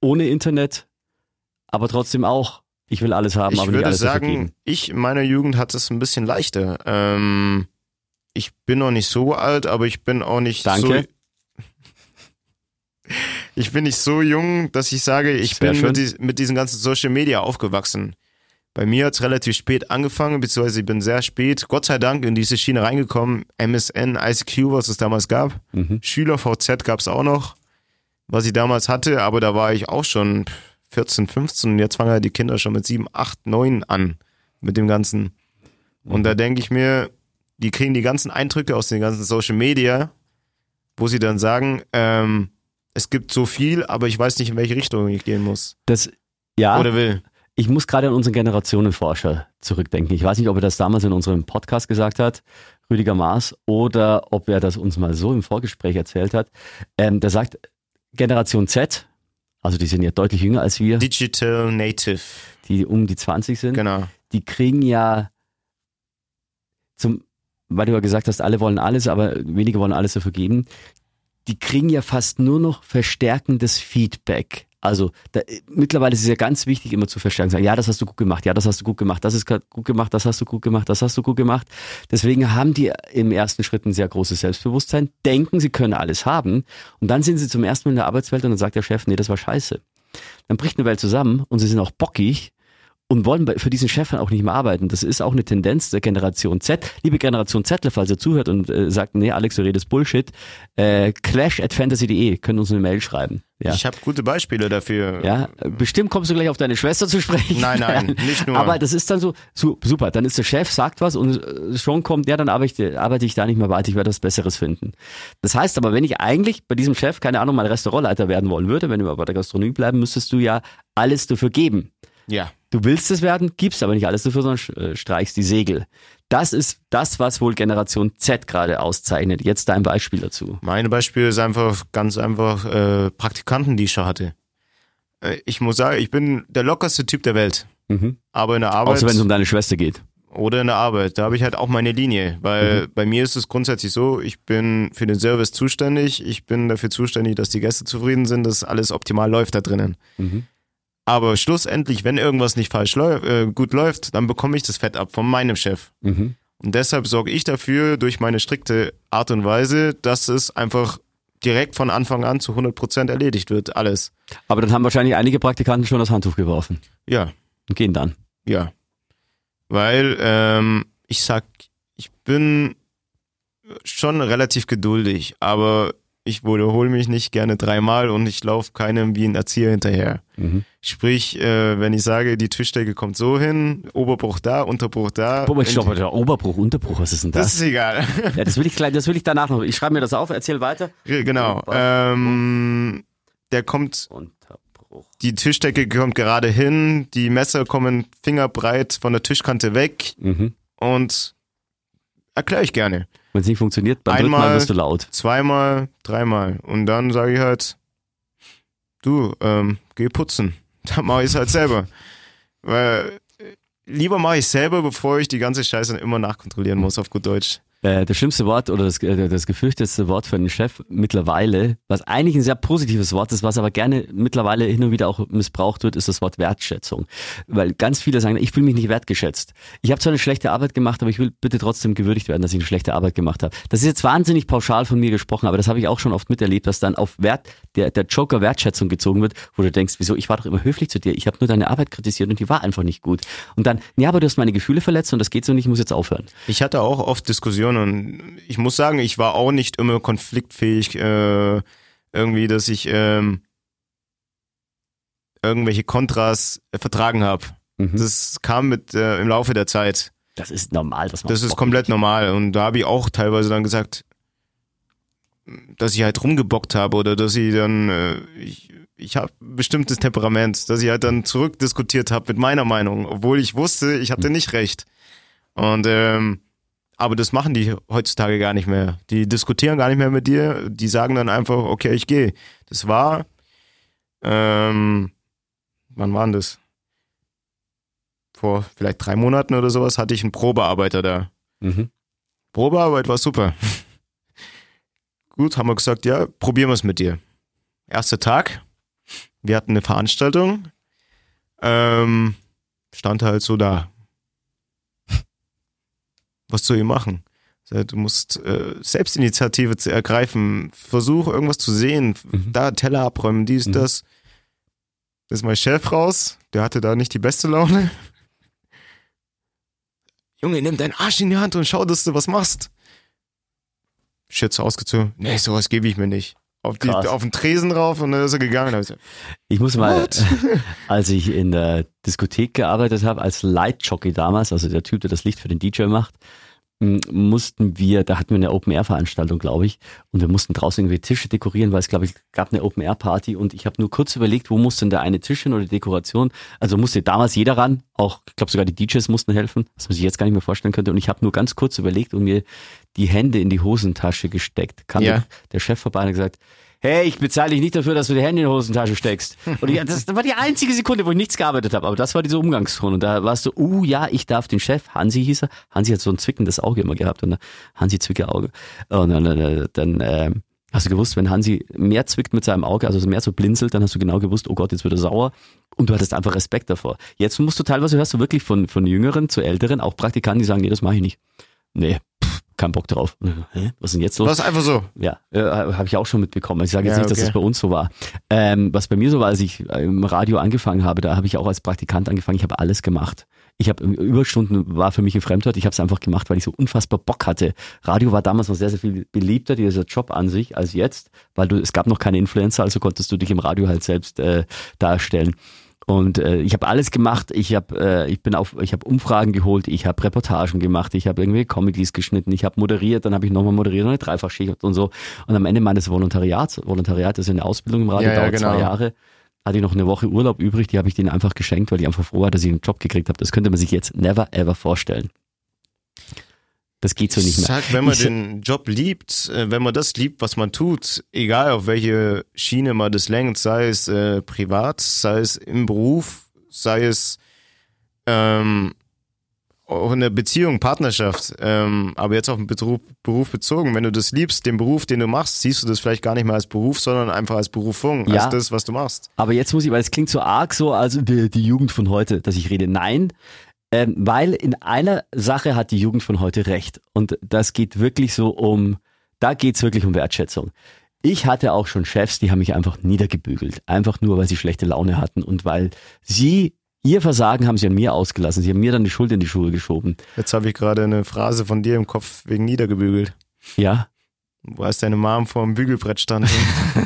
ohne Internet, aber trotzdem auch, ich will alles haben, ich aber nicht würde alles sagen, ich in meiner Jugend hatte es ein bisschen leichter. Ähm, ich bin noch nicht so alt, aber ich bin auch nicht Danke. so. Ich bin nicht so jung, dass ich sage, ich bin schön. mit, dies, mit diesen ganzen Social Media aufgewachsen. Bei mir hat es relativ spät angefangen, beziehungsweise ich bin sehr spät, Gott sei Dank, in diese Schiene reingekommen. MSN, ICQ, was es damals gab. Mhm. Schüler VZ gab es auch noch, was ich damals hatte, aber da war ich auch schon 14, 15 und jetzt fangen halt die Kinder schon mit 7, 8, 9 an mit dem Ganzen. Und da denke ich mir, die kriegen die ganzen Eindrücke aus den ganzen Social Media, wo sie dann sagen, ähm, es gibt so viel, aber ich weiß nicht, in welche Richtung ich gehen muss Das, ja, oder will. ich muss gerade an unseren Generationenforscher zurückdenken. Ich weiß nicht, ob er das damals in unserem Podcast gesagt hat, Rüdiger Maas, oder ob er das uns mal so im Vorgespräch erzählt hat. Ähm, der sagt, Generation Z, also die sind ja deutlich jünger als wir, Digital Native, die um die 20 sind, genau. die kriegen ja zum, weil du ja gesagt hast, alle wollen alles, aber wenige wollen alles dafür geben, die kriegen ja fast nur noch verstärkendes Feedback. Also da, mittlerweile ist es ja ganz wichtig, immer zu verstärken, sagen, ja, das hast du gut gemacht, ja, das hast du gut gemacht, das ist gut gemacht, das hast du gut gemacht, das hast du gut gemacht. Deswegen haben die im ersten Schritt ein sehr großes Selbstbewusstsein, denken, sie können alles haben und dann sind sie zum ersten Mal in der Arbeitswelt und dann sagt der Chef, nee, das war scheiße. Dann bricht eine Welt zusammen und sie sind auch bockig und wollen für diesen Chef dann auch nicht mehr arbeiten. Das ist auch eine Tendenz der Generation Z. Liebe Generation Z, falls ihr zuhört und äh, sagt, nee, Alex, du redest Bullshit, äh, clash at fantasy.de, können uns eine Mail schreiben. Ja. Ich habe gute Beispiele dafür. Ja, bestimmt kommst du gleich auf deine Schwester zu sprechen. Nein, nein, nicht nur. Aber das ist dann so, so super, dann ist der Chef, sagt was und äh, schon kommt, ja, dann arbeite ich, arbeite ich da nicht mehr weiter, ich werde was Besseres finden. Das heißt aber, wenn ich eigentlich bei diesem Chef, keine Ahnung, mal Restaurantleiter werden wollen würde, wenn wir bei der Gastronomie bleiben, müsstest du ja alles dafür geben. Ja. Du willst es werden, gibst aber nicht alles dafür, sondern äh, streichst die Segel. Das ist das, was wohl Generation Z gerade auszeichnet. Jetzt dein Beispiel dazu. Mein Beispiel ist einfach ganz einfach äh, Praktikanten, die ich schon hatte. Äh, ich muss sagen, ich bin der lockerste Typ der Welt. Mhm. Aber in der Arbeit Außer wenn es um deine Schwester geht. oder in der Arbeit, da habe ich halt auch meine Linie, weil bei mir ist es grundsätzlich so, ich bin für den Service zuständig, ich bin dafür zuständig, dass die Gäste zufrieden sind, dass alles optimal läuft da drinnen. Mhm. Aber schlussendlich, wenn irgendwas nicht falsch läuft, äh, gut läuft, dann bekomme ich das Fett ab von meinem Chef. Mhm. Und deshalb sorge ich dafür, durch meine strikte Art und Weise, dass es einfach direkt von Anfang an zu 100% erledigt wird, alles. Aber dann haben wahrscheinlich einige Praktikanten schon das Handtuch geworfen Ja, und gehen dann. ja. Weil ähm, ich sag, ich bin schon relativ geduldig, aber ich wiederhole mich nicht gerne dreimal und ich laufe keinem wie ein Erzieher hinterher. Mhm. Sprich, äh, wenn ich sage, die Tischdecke kommt so hin, Oberbruch da, Unterbruch da. Boah, ich der Oberbruch, Unterbruch, was ist denn das das? ist egal. ja, das will ich gleich, das will ich danach noch. Ich schreibe mir das auf, erzähl weiter. genau. Ähm, der kommt Unterbruch. Die Tischdecke kommt gerade hin, die Messer kommen fingerbreit von der Tischkante weg Mhm. und erkläre ich gerne. Wenn es nicht funktioniert, beim dritten Mal Einmal- wirst du laut. Zweimal, dreimal. Und dann sage ich halt, du, ähm, geh putzen. Dann mache ich es halt selber. Weil äh, lieber mache ich selber, bevor ich die ganze Scheiße immer nachkontrollieren muss, auf gut Deutsch. Äh, das schlimmste Wort oder das, äh, das gefürchtetste Wort für einen Chef mittlerweile, was eigentlich ein sehr positives Wort ist, was aber gerne mittlerweile hin und wieder auch missbraucht wird, ist das Wort Wertschätzung. Weil ganz viele sagen, ich fühle mich nicht wertgeschätzt. Ich habe zwar eine schlechte Arbeit gemacht, aber ich will bitte trotzdem gewürdigt werden, dass ich eine schlechte Arbeit gemacht habe. Das ist jetzt wahnsinnig pauschal von mir gesprochen, aber das habe ich auch schon oft miterlebt, dass dann auf Wert, der, der Joker Wertschätzung gezogen wird, wo du denkst, wieso, ich war doch immer höflich zu dir, ich habe nur deine Arbeit kritisiert und die war einfach nicht gut. Und dann, ja, aber du hast meine Gefühle verletzt und das geht so nicht, ich muss jetzt aufhören. Ich hatte auch oft Diskussionen und ich muss sagen, ich war auch nicht immer konfliktfähig, äh, irgendwie, dass ich ähm, irgendwelche Kontras äh, vertragen habe. Mhm. Das kam mit äh, im Laufe der Zeit. Das ist normal, dass man Das ist komplett normal. Und da habe ich auch teilweise dann gesagt, dass ich halt rumgebockt habe oder dass ich dann, äh, ich, ich habe bestimmtes Temperament, dass ich halt dann zurückdiskutiert habe mit meiner Meinung, obwohl ich wusste, ich hatte nicht recht. Und ähm, aber das machen die heutzutage gar nicht mehr. Die diskutieren gar nicht mehr mit dir. Die sagen dann einfach, okay, ich gehe. Das war, ähm, wann war denn das? Vor vielleicht drei Monaten oder sowas hatte ich einen Probearbeiter da. Mhm. Probearbeit war super. Gut, haben wir gesagt, ja, probieren wir es mit dir. Erster Tag, wir hatten eine Veranstaltung, ähm, stand halt so da. Was soll ich machen? Sag, Du musst äh, Selbstinitiative zu ergreifen, versuch irgendwas zu sehen, Mhm. da Teller abräumen, dies, Mhm. das. Das ist mein Chef raus, der hatte da nicht die beste Laune. Junge, nimm deinen Arsch in die Hand und schau, dass du was machst. Schütze ausgezogen. Nee, sowas gebe ich mir nicht. Auf, die, Krass. auf den Tresen rauf und dann ist er gegangen. Ich gesagt, Ich muss mal, What? als ich in der Diskothek gearbeitet habe, als Lightjockey damals, also der Typ, der das Licht für den DJ macht, mussten wir, da hatten wir eine Open-Air-Veranstaltung, glaube ich, und wir mussten draußen irgendwie Tische dekorieren, weil es, glaube ich, gab eine Open-Air-Party und ich habe nur kurz überlegt, wo muss denn der eine Tisch hin oder die Dekoration? Also musste damals jeder ran, auch, ich glaube sogar die DJs mussten helfen, was man sich jetzt gar nicht mehr vorstellen könnte und ich habe nur ganz kurz überlegt und mir die Hände in die Hosentasche gesteckt. Kam Ja. der, Chef vorbei und hat gesagt, hey, ich bezahle dich nicht dafür, dass du die Hände in die Hosentasche steckst. Und ich, das, war die einzige Sekunde, wo ich nichts gearbeitet habe. Aber das war diese Umgangston. Und da warst du, uh ja, ich darf den Chef, Hansi hieß er, Hansi hat so ein zwickendes Auge immer gehabt. Und dann, Hansi zwicke Auge. Und dann, dann, dann ähm, hast du gewusst, wenn Hansi mehr zwickt mit seinem Auge, also mehr so blinzelt, dann hast du genau gewusst, oh Gott, jetzt wird er sauer. Und du hattest einfach Respekt davor. Jetzt musst du teilweise, hörst du wirklich von, von Jüngeren zu Älteren, auch Praktikanten, die sagen, nee, das mache ich nicht. Nee, pff, kein Bock drauf. Hä? Was ist denn jetzt los? was einfach so. Ja, äh, habe ich auch schon mitbekommen. Ich sage jetzt Ja, nicht, dass okay. das bei uns so war. Ähm, was bei mir so war, als ich äh, im Radio angefangen habe, da habe ich auch als Praktikant angefangen. Ich habe alles gemacht. Ich habe Überstunden war für mich ein Fremdwort. Ich habe es einfach gemacht, weil ich so unfassbar Bock hatte. Radio war damals noch sehr sehr viel beliebter dieser Job an sich als jetzt, weil du es gab noch keine Influencer, also konntest du dich im Radio halt selbst äh, darstellen. Und äh, ich habe alles gemacht. Ich habe, äh, ich bin auf, ich habe Umfragen geholt, ich habe Reportagen gemacht, ich habe irgendwie Comedies geschnitten, ich habe moderiert, dann habe ich nochmal moderiert, noch eine Dreifachschicht und so. Und am Ende meines Volontariats, Volontariat ist ja eine Ausbildung im Radio, Ja, ja, dauert zwei genau. Jahre, hatte ich noch eine Woche Urlaub übrig, die habe ich denen einfach geschenkt, weil ich einfach froh war, dass ich einen Job gekriegt habe. Das könnte man sich jetzt never ever vorstellen. Das geht so nicht mehr. Sag, wenn man Ich- den Job liebt, äh, wenn man das liebt, was man tut, egal auf welche Schiene man das lenkt, sei es äh, privat, sei es im Beruf, sei es ähm, auch in der Beziehung, Partnerschaft, ähm, aber jetzt auf den Beruf, Beruf bezogen. Wenn du das liebst, den Beruf, den du machst, siehst du das vielleicht gar nicht mehr als Beruf, sondern einfach als Berufung, Ja. als das, was du machst. Aber jetzt muss ich, weil es klingt so arg so, also die, die Jugend von heute, dass ich rede. Nein, ähm, weil in einer Sache hat die Jugend von heute recht. Und das geht wirklich so um, da geht's wirklich um Wertschätzung. Ich hatte auch schon Chefs, die haben mich einfach niedergebügelt. Einfach nur, weil sie schlechte Laune hatten und weil sie, ihr Versagen haben sie an mir ausgelassen. Sie haben mir dann die Schuld in die Schuhe geschoben. Jetzt habe ich gerade eine Phrase von dir im Kopf wegen niedergebügelt. Ja, Wo als deine Mom vor dem Bügelbrett stand.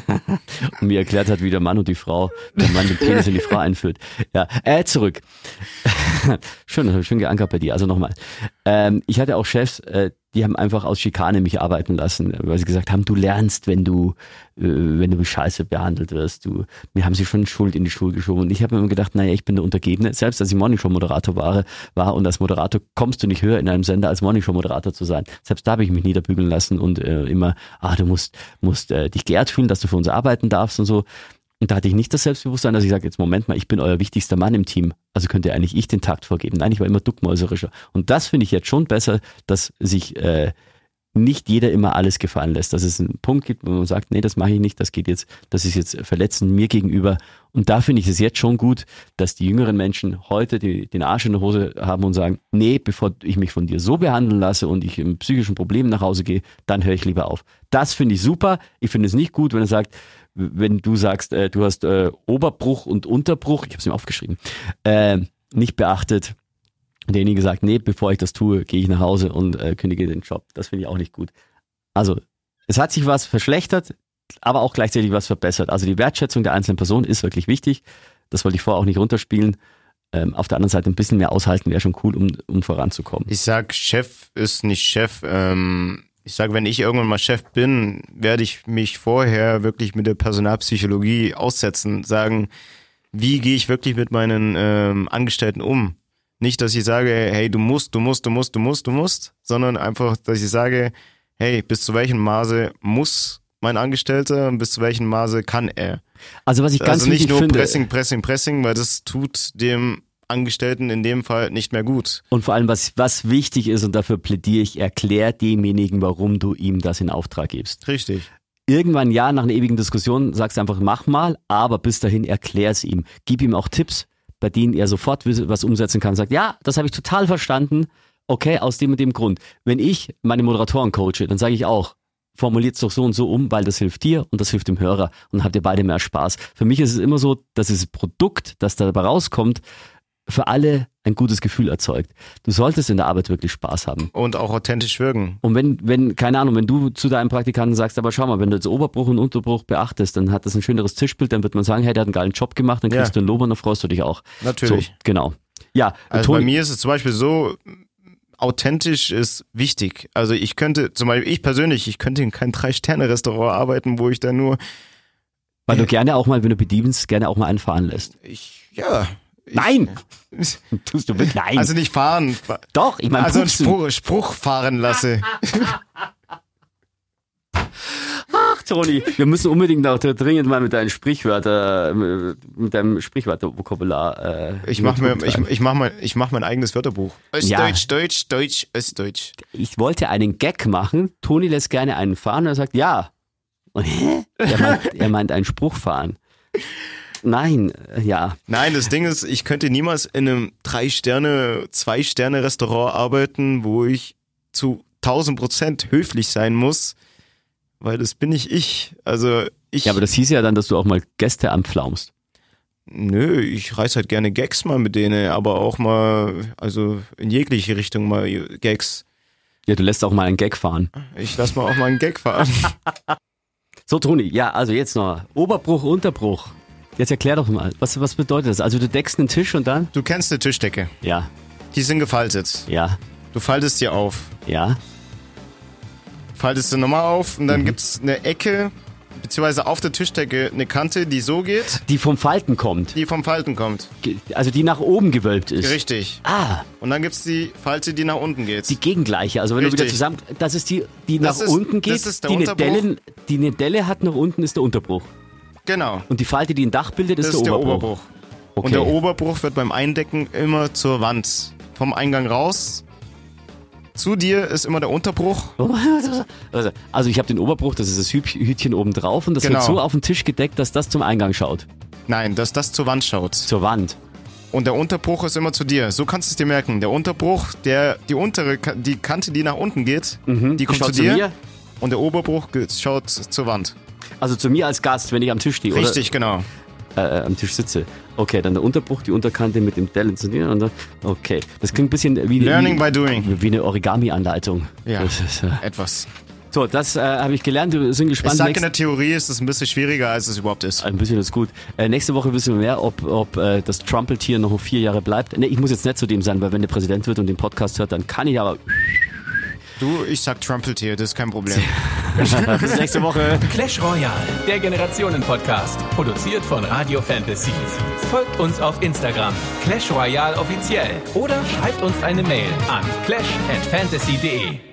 und mir erklärt hat, wie der Mann und die Frau, der Mann den Penis in die Frau einführt. Ja, äh, zurück. schön, das hab ich schön geankert bei dir. Also nochmal. Ähm, ich hatte auch Chefs, äh, die haben einfach aus Schikane mich arbeiten lassen, weil sie gesagt haben, du lernst, wenn du, äh, wenn du scheiße behandelt wirst. Du, mir haben sie schon Schuld in die Schule geschoben. Und ich habe mir immer gedacht, naja, ich bin der Untergebene. Selbst als ich Morningshow-Moderator war, war und als Moderator kommst du nicht höher in einem Sender, als Morningshow-Moderator zu sein. Selbst da habe ich mich niederbügeln lassen und äh, immer, ah, du musst, musst äh, dich geehrt fühlen, dass du für uns arbeiten darfst und so. Und da hatte ich nicht das Selbstbewusstsein, dass ich sage, jetzt Moment mal, ich bin euer wichtigster Mann im Team. Also könnte eigentlich ich den Takt vorgeben. Nein, ich war immer duckmäuserischer. Und das finde ich jetzt schon besser, dass sich äh, nicht jeder immer alles gefallen lässt. Dass es einen Punkt gibt, wo man sagt, nee, das mache ich nicht, das geht jetzt, das ist jetzt verletzend mir gegenüber. Und da finde ich es jetzt schon gut, dass die jüngeren Menschen heute die, den Arsch in der Hose haben und sagen, nee, bevor ich mich von dir so behandeln lasse und ich im psychischen Problem nach Hause gehe, dann höre ich lieber auf. Das finde ich super. Ich finde es nicht gut, wenn er sagt, wenn du sagst, äh, du hast äh, Oberbruch und Unterbruch, ich habe es mir aufgeschrieben, äh, nicht beachtet. Derjenige sagt, nee, bevor ich das tue, gehe ich nach Hause und äh, kündige den Job. Das finde ich auch nicht gut. Also, es hat sich was verschlechtert, aber auch gleichzeitig was verbessert. Also die Wertschätzung der einzelnen Person ist wirklich wichtig. Das wollte ich vorher auch nicht runterspielen. Ähm, auf der anderen Seite ein bisschen mehr aushalten wäre schon cool, um, um voranzukommen. Ich sag, Chef ist nicht Chef. Ähm, ich sage, wenn ich irgendwann mal Chef bin, werde ich mich vorher wirklich mit der Personalpsychologie aussetzen, sagen, wie gehe ich wirklich mit meinen ähm, Angestellten um? Nicht, dass ich sage, hey, du musst, du musst, du musst, du musst, du musst, sondern einfach, dass ich sage, hey, bis zu welchem Maße muss mein Angestellter und bis zu welchem Maße kann er? Also was ich ganz also nicht nur finde, Pressing, Pressing, Pressing, weil das tut dem Angestellten in dem Fall nicht mehr gut. Und vor allem, was, was wichtig ist, und dafür plädiere ich, erklär demjenigen, warum du ihm das in Auftrag gibst. Richtig. Irgendwann ja, nach einer ewigen Diskussion, sagst du einfach, mach mal, aber bis dahin erklär es ihm. Gib ihm auch Tipps, bei denen er sofort was umsetzen kann. Sagt, ja, das habe ich total verstanden. Okay, aus dem und dem Grund. Wenn ich meine Moderatoren coache, dann sage ich auch, formuliert es doch so und so um, weil das hilft dir und das hilft dem Hörer und habt ihr beide mehr Spaß. Für mich ist es immer so, dass das Produkt, das dabei rauskommt, für alle ein gutes Gefühl erzeugt. Du solltest in der Arbeit wirklich Spaß haben. Und auch authentisch wirken. Und wenn, wenn, keine Ahnung, wenn du zu deinem Praktikanten sagst, aber schau mal, wenn du jetzt Oberbruch und Unterbruch beachtest, dann hat das ein schöneres Tischbild, dann wird man sagen, hey, der hat einen geilen Job gemacht, dann kriegst Ja. du ein Lob und dann freust du dich auch. Natürlich. So, genau. Ja, Also bei mir ist es zum Beispiel so, authentisch ist wichtig. Also ich könnte, zum Beispiel ich persönlich, ich könnte in kein Drei-Sterne-Restaurant arbeiten, wo ich dann nur, weil du gerne auch mal, wenn du bedienst, gerne auch mal einen fahren lässt. ich, ja. Nein! Tust du wirklich? Nein. Also nicht fahren, fa- Doch, ich meine, also einen. Spruch, Spruch fahren lasse. Ach, Toni, wir müssen unbedingt auch dringend mal mit deinen Sprichwörter, mit deinem Sprichwörtervokabular. Äh, Ich mach mir, ich, ich mach mein, ich mach mein eigenes Wörterbuch. Ja. Östdeutsch, Deutsch, Deutsch, Östdeutsch. ich wollte einen Gag machen. Toni lässt gerne einen fahren und er sagt ja. Und hä? Er meint, er meint einen Spruch fahren. Nein, äh, ja. Nein, das Ding ist, ich könnte niemals in einem Drei-Sterne, Zwei-Sterne-Restaurant arbeiten, wo ich zu 1000 Prozent höflich sein muss, weil das bin nicht ich. Also ich, Ja, aber das hieß ja dann, dass du auch mal Gäste anpflaumst. nö, ich reiß halt gerne Gags mal mit denen, aber auch mal, also in jegliche Richtung mal Gags. Ja, du lässt auch mal einen Gag fahren. Ich lass mal auch mal einen Gag fahren. So, Toni, ja, also jetzt noch. Oberbruch, Unterbruch. Jetzt erklär doch mal, was, was bedeutet das? Also du deckst einen Tisch und dann? Du kennst eine Tischdecke. Ja, Die sind gefaltet. ja, Du faltest die auf. ja. Faltest du nochmal auf und dann Mhm. gibt's eine Ecke, beziehungsweise auf der Tischdecke eine Kante, die so geht, Die vom Falten kommt. die vom Falten kommt. Also die nach oben gewölbt ist. Richtig. Ah, Und dann gibt's die Falte, die nach unten geht. die gegengleiche. Also wenn du wieder Richtig. zusammen, das ist die, die Das nach ist- unten geht, das ist der die, eine. Delle, die eine Delle hat nach unten, ist der Unterbruch. Genau. Und die Falte, die ein Dach bildet, ist, Das ist der der Oberbruch. Okay. Und der Oberbruch wird beim Eindecken immer zur Wand. Vom Eingang raus. Zu dir ist immer der Unterbruch. Also, also ich habe den Oberbruch, das ist das Hütchen oben drauf und das Genau. wird so auf den Tisch gedeckt, dass das zum Eingang schaut. Nein, dass das zur Wand schaut. Zur Wand. Und der Unterbruch ist immer zu dir. So kannst du es dir merken. Der Unterbruch, der, die untere, die Kante, die nach unten geht, die kommt schaut zu dir. mir. Und der Oberbruch schaut zur Wand. Also zu mir als Gast, wenn ich am Tisch stehe Richtig, genau. oder äh, am Tisch sitze. Okay, dann der Unterbruch, die Unterkante mit dem Dellen zu dir und dann, okay. Das klingt ein bisschen wie, Learning wie, by doing. wie eine Origami-Anleitung. Ja. Ist, äh, Etwas. So, das äh, habe ich gelernt. Wir sind Ich gespannt. sage, in der Theorie ist es ein bisschen schwieriger, als es überhaupt ist. ein bisschen ist gut. Äh, nächste Woche wissen wir mehr, ob, ob äh, das Trumpeltier noch vier Jahre bleibt. Nee, ich muss jetzt nicht zu dem sein, weil wenn der Präsident wird und den Podcast hört, dann kann ich aber. Du, ich sag Trumpeltier, das ist kein Problem. Bis nächste Woche. Clash Royale, der Generationen-Podcast. Produziert von Radio Fantasy. Folgt uns auf Instagram, Clash Royale offiziell. Oder schreibt uns eine Mail an clash@fantasy.de.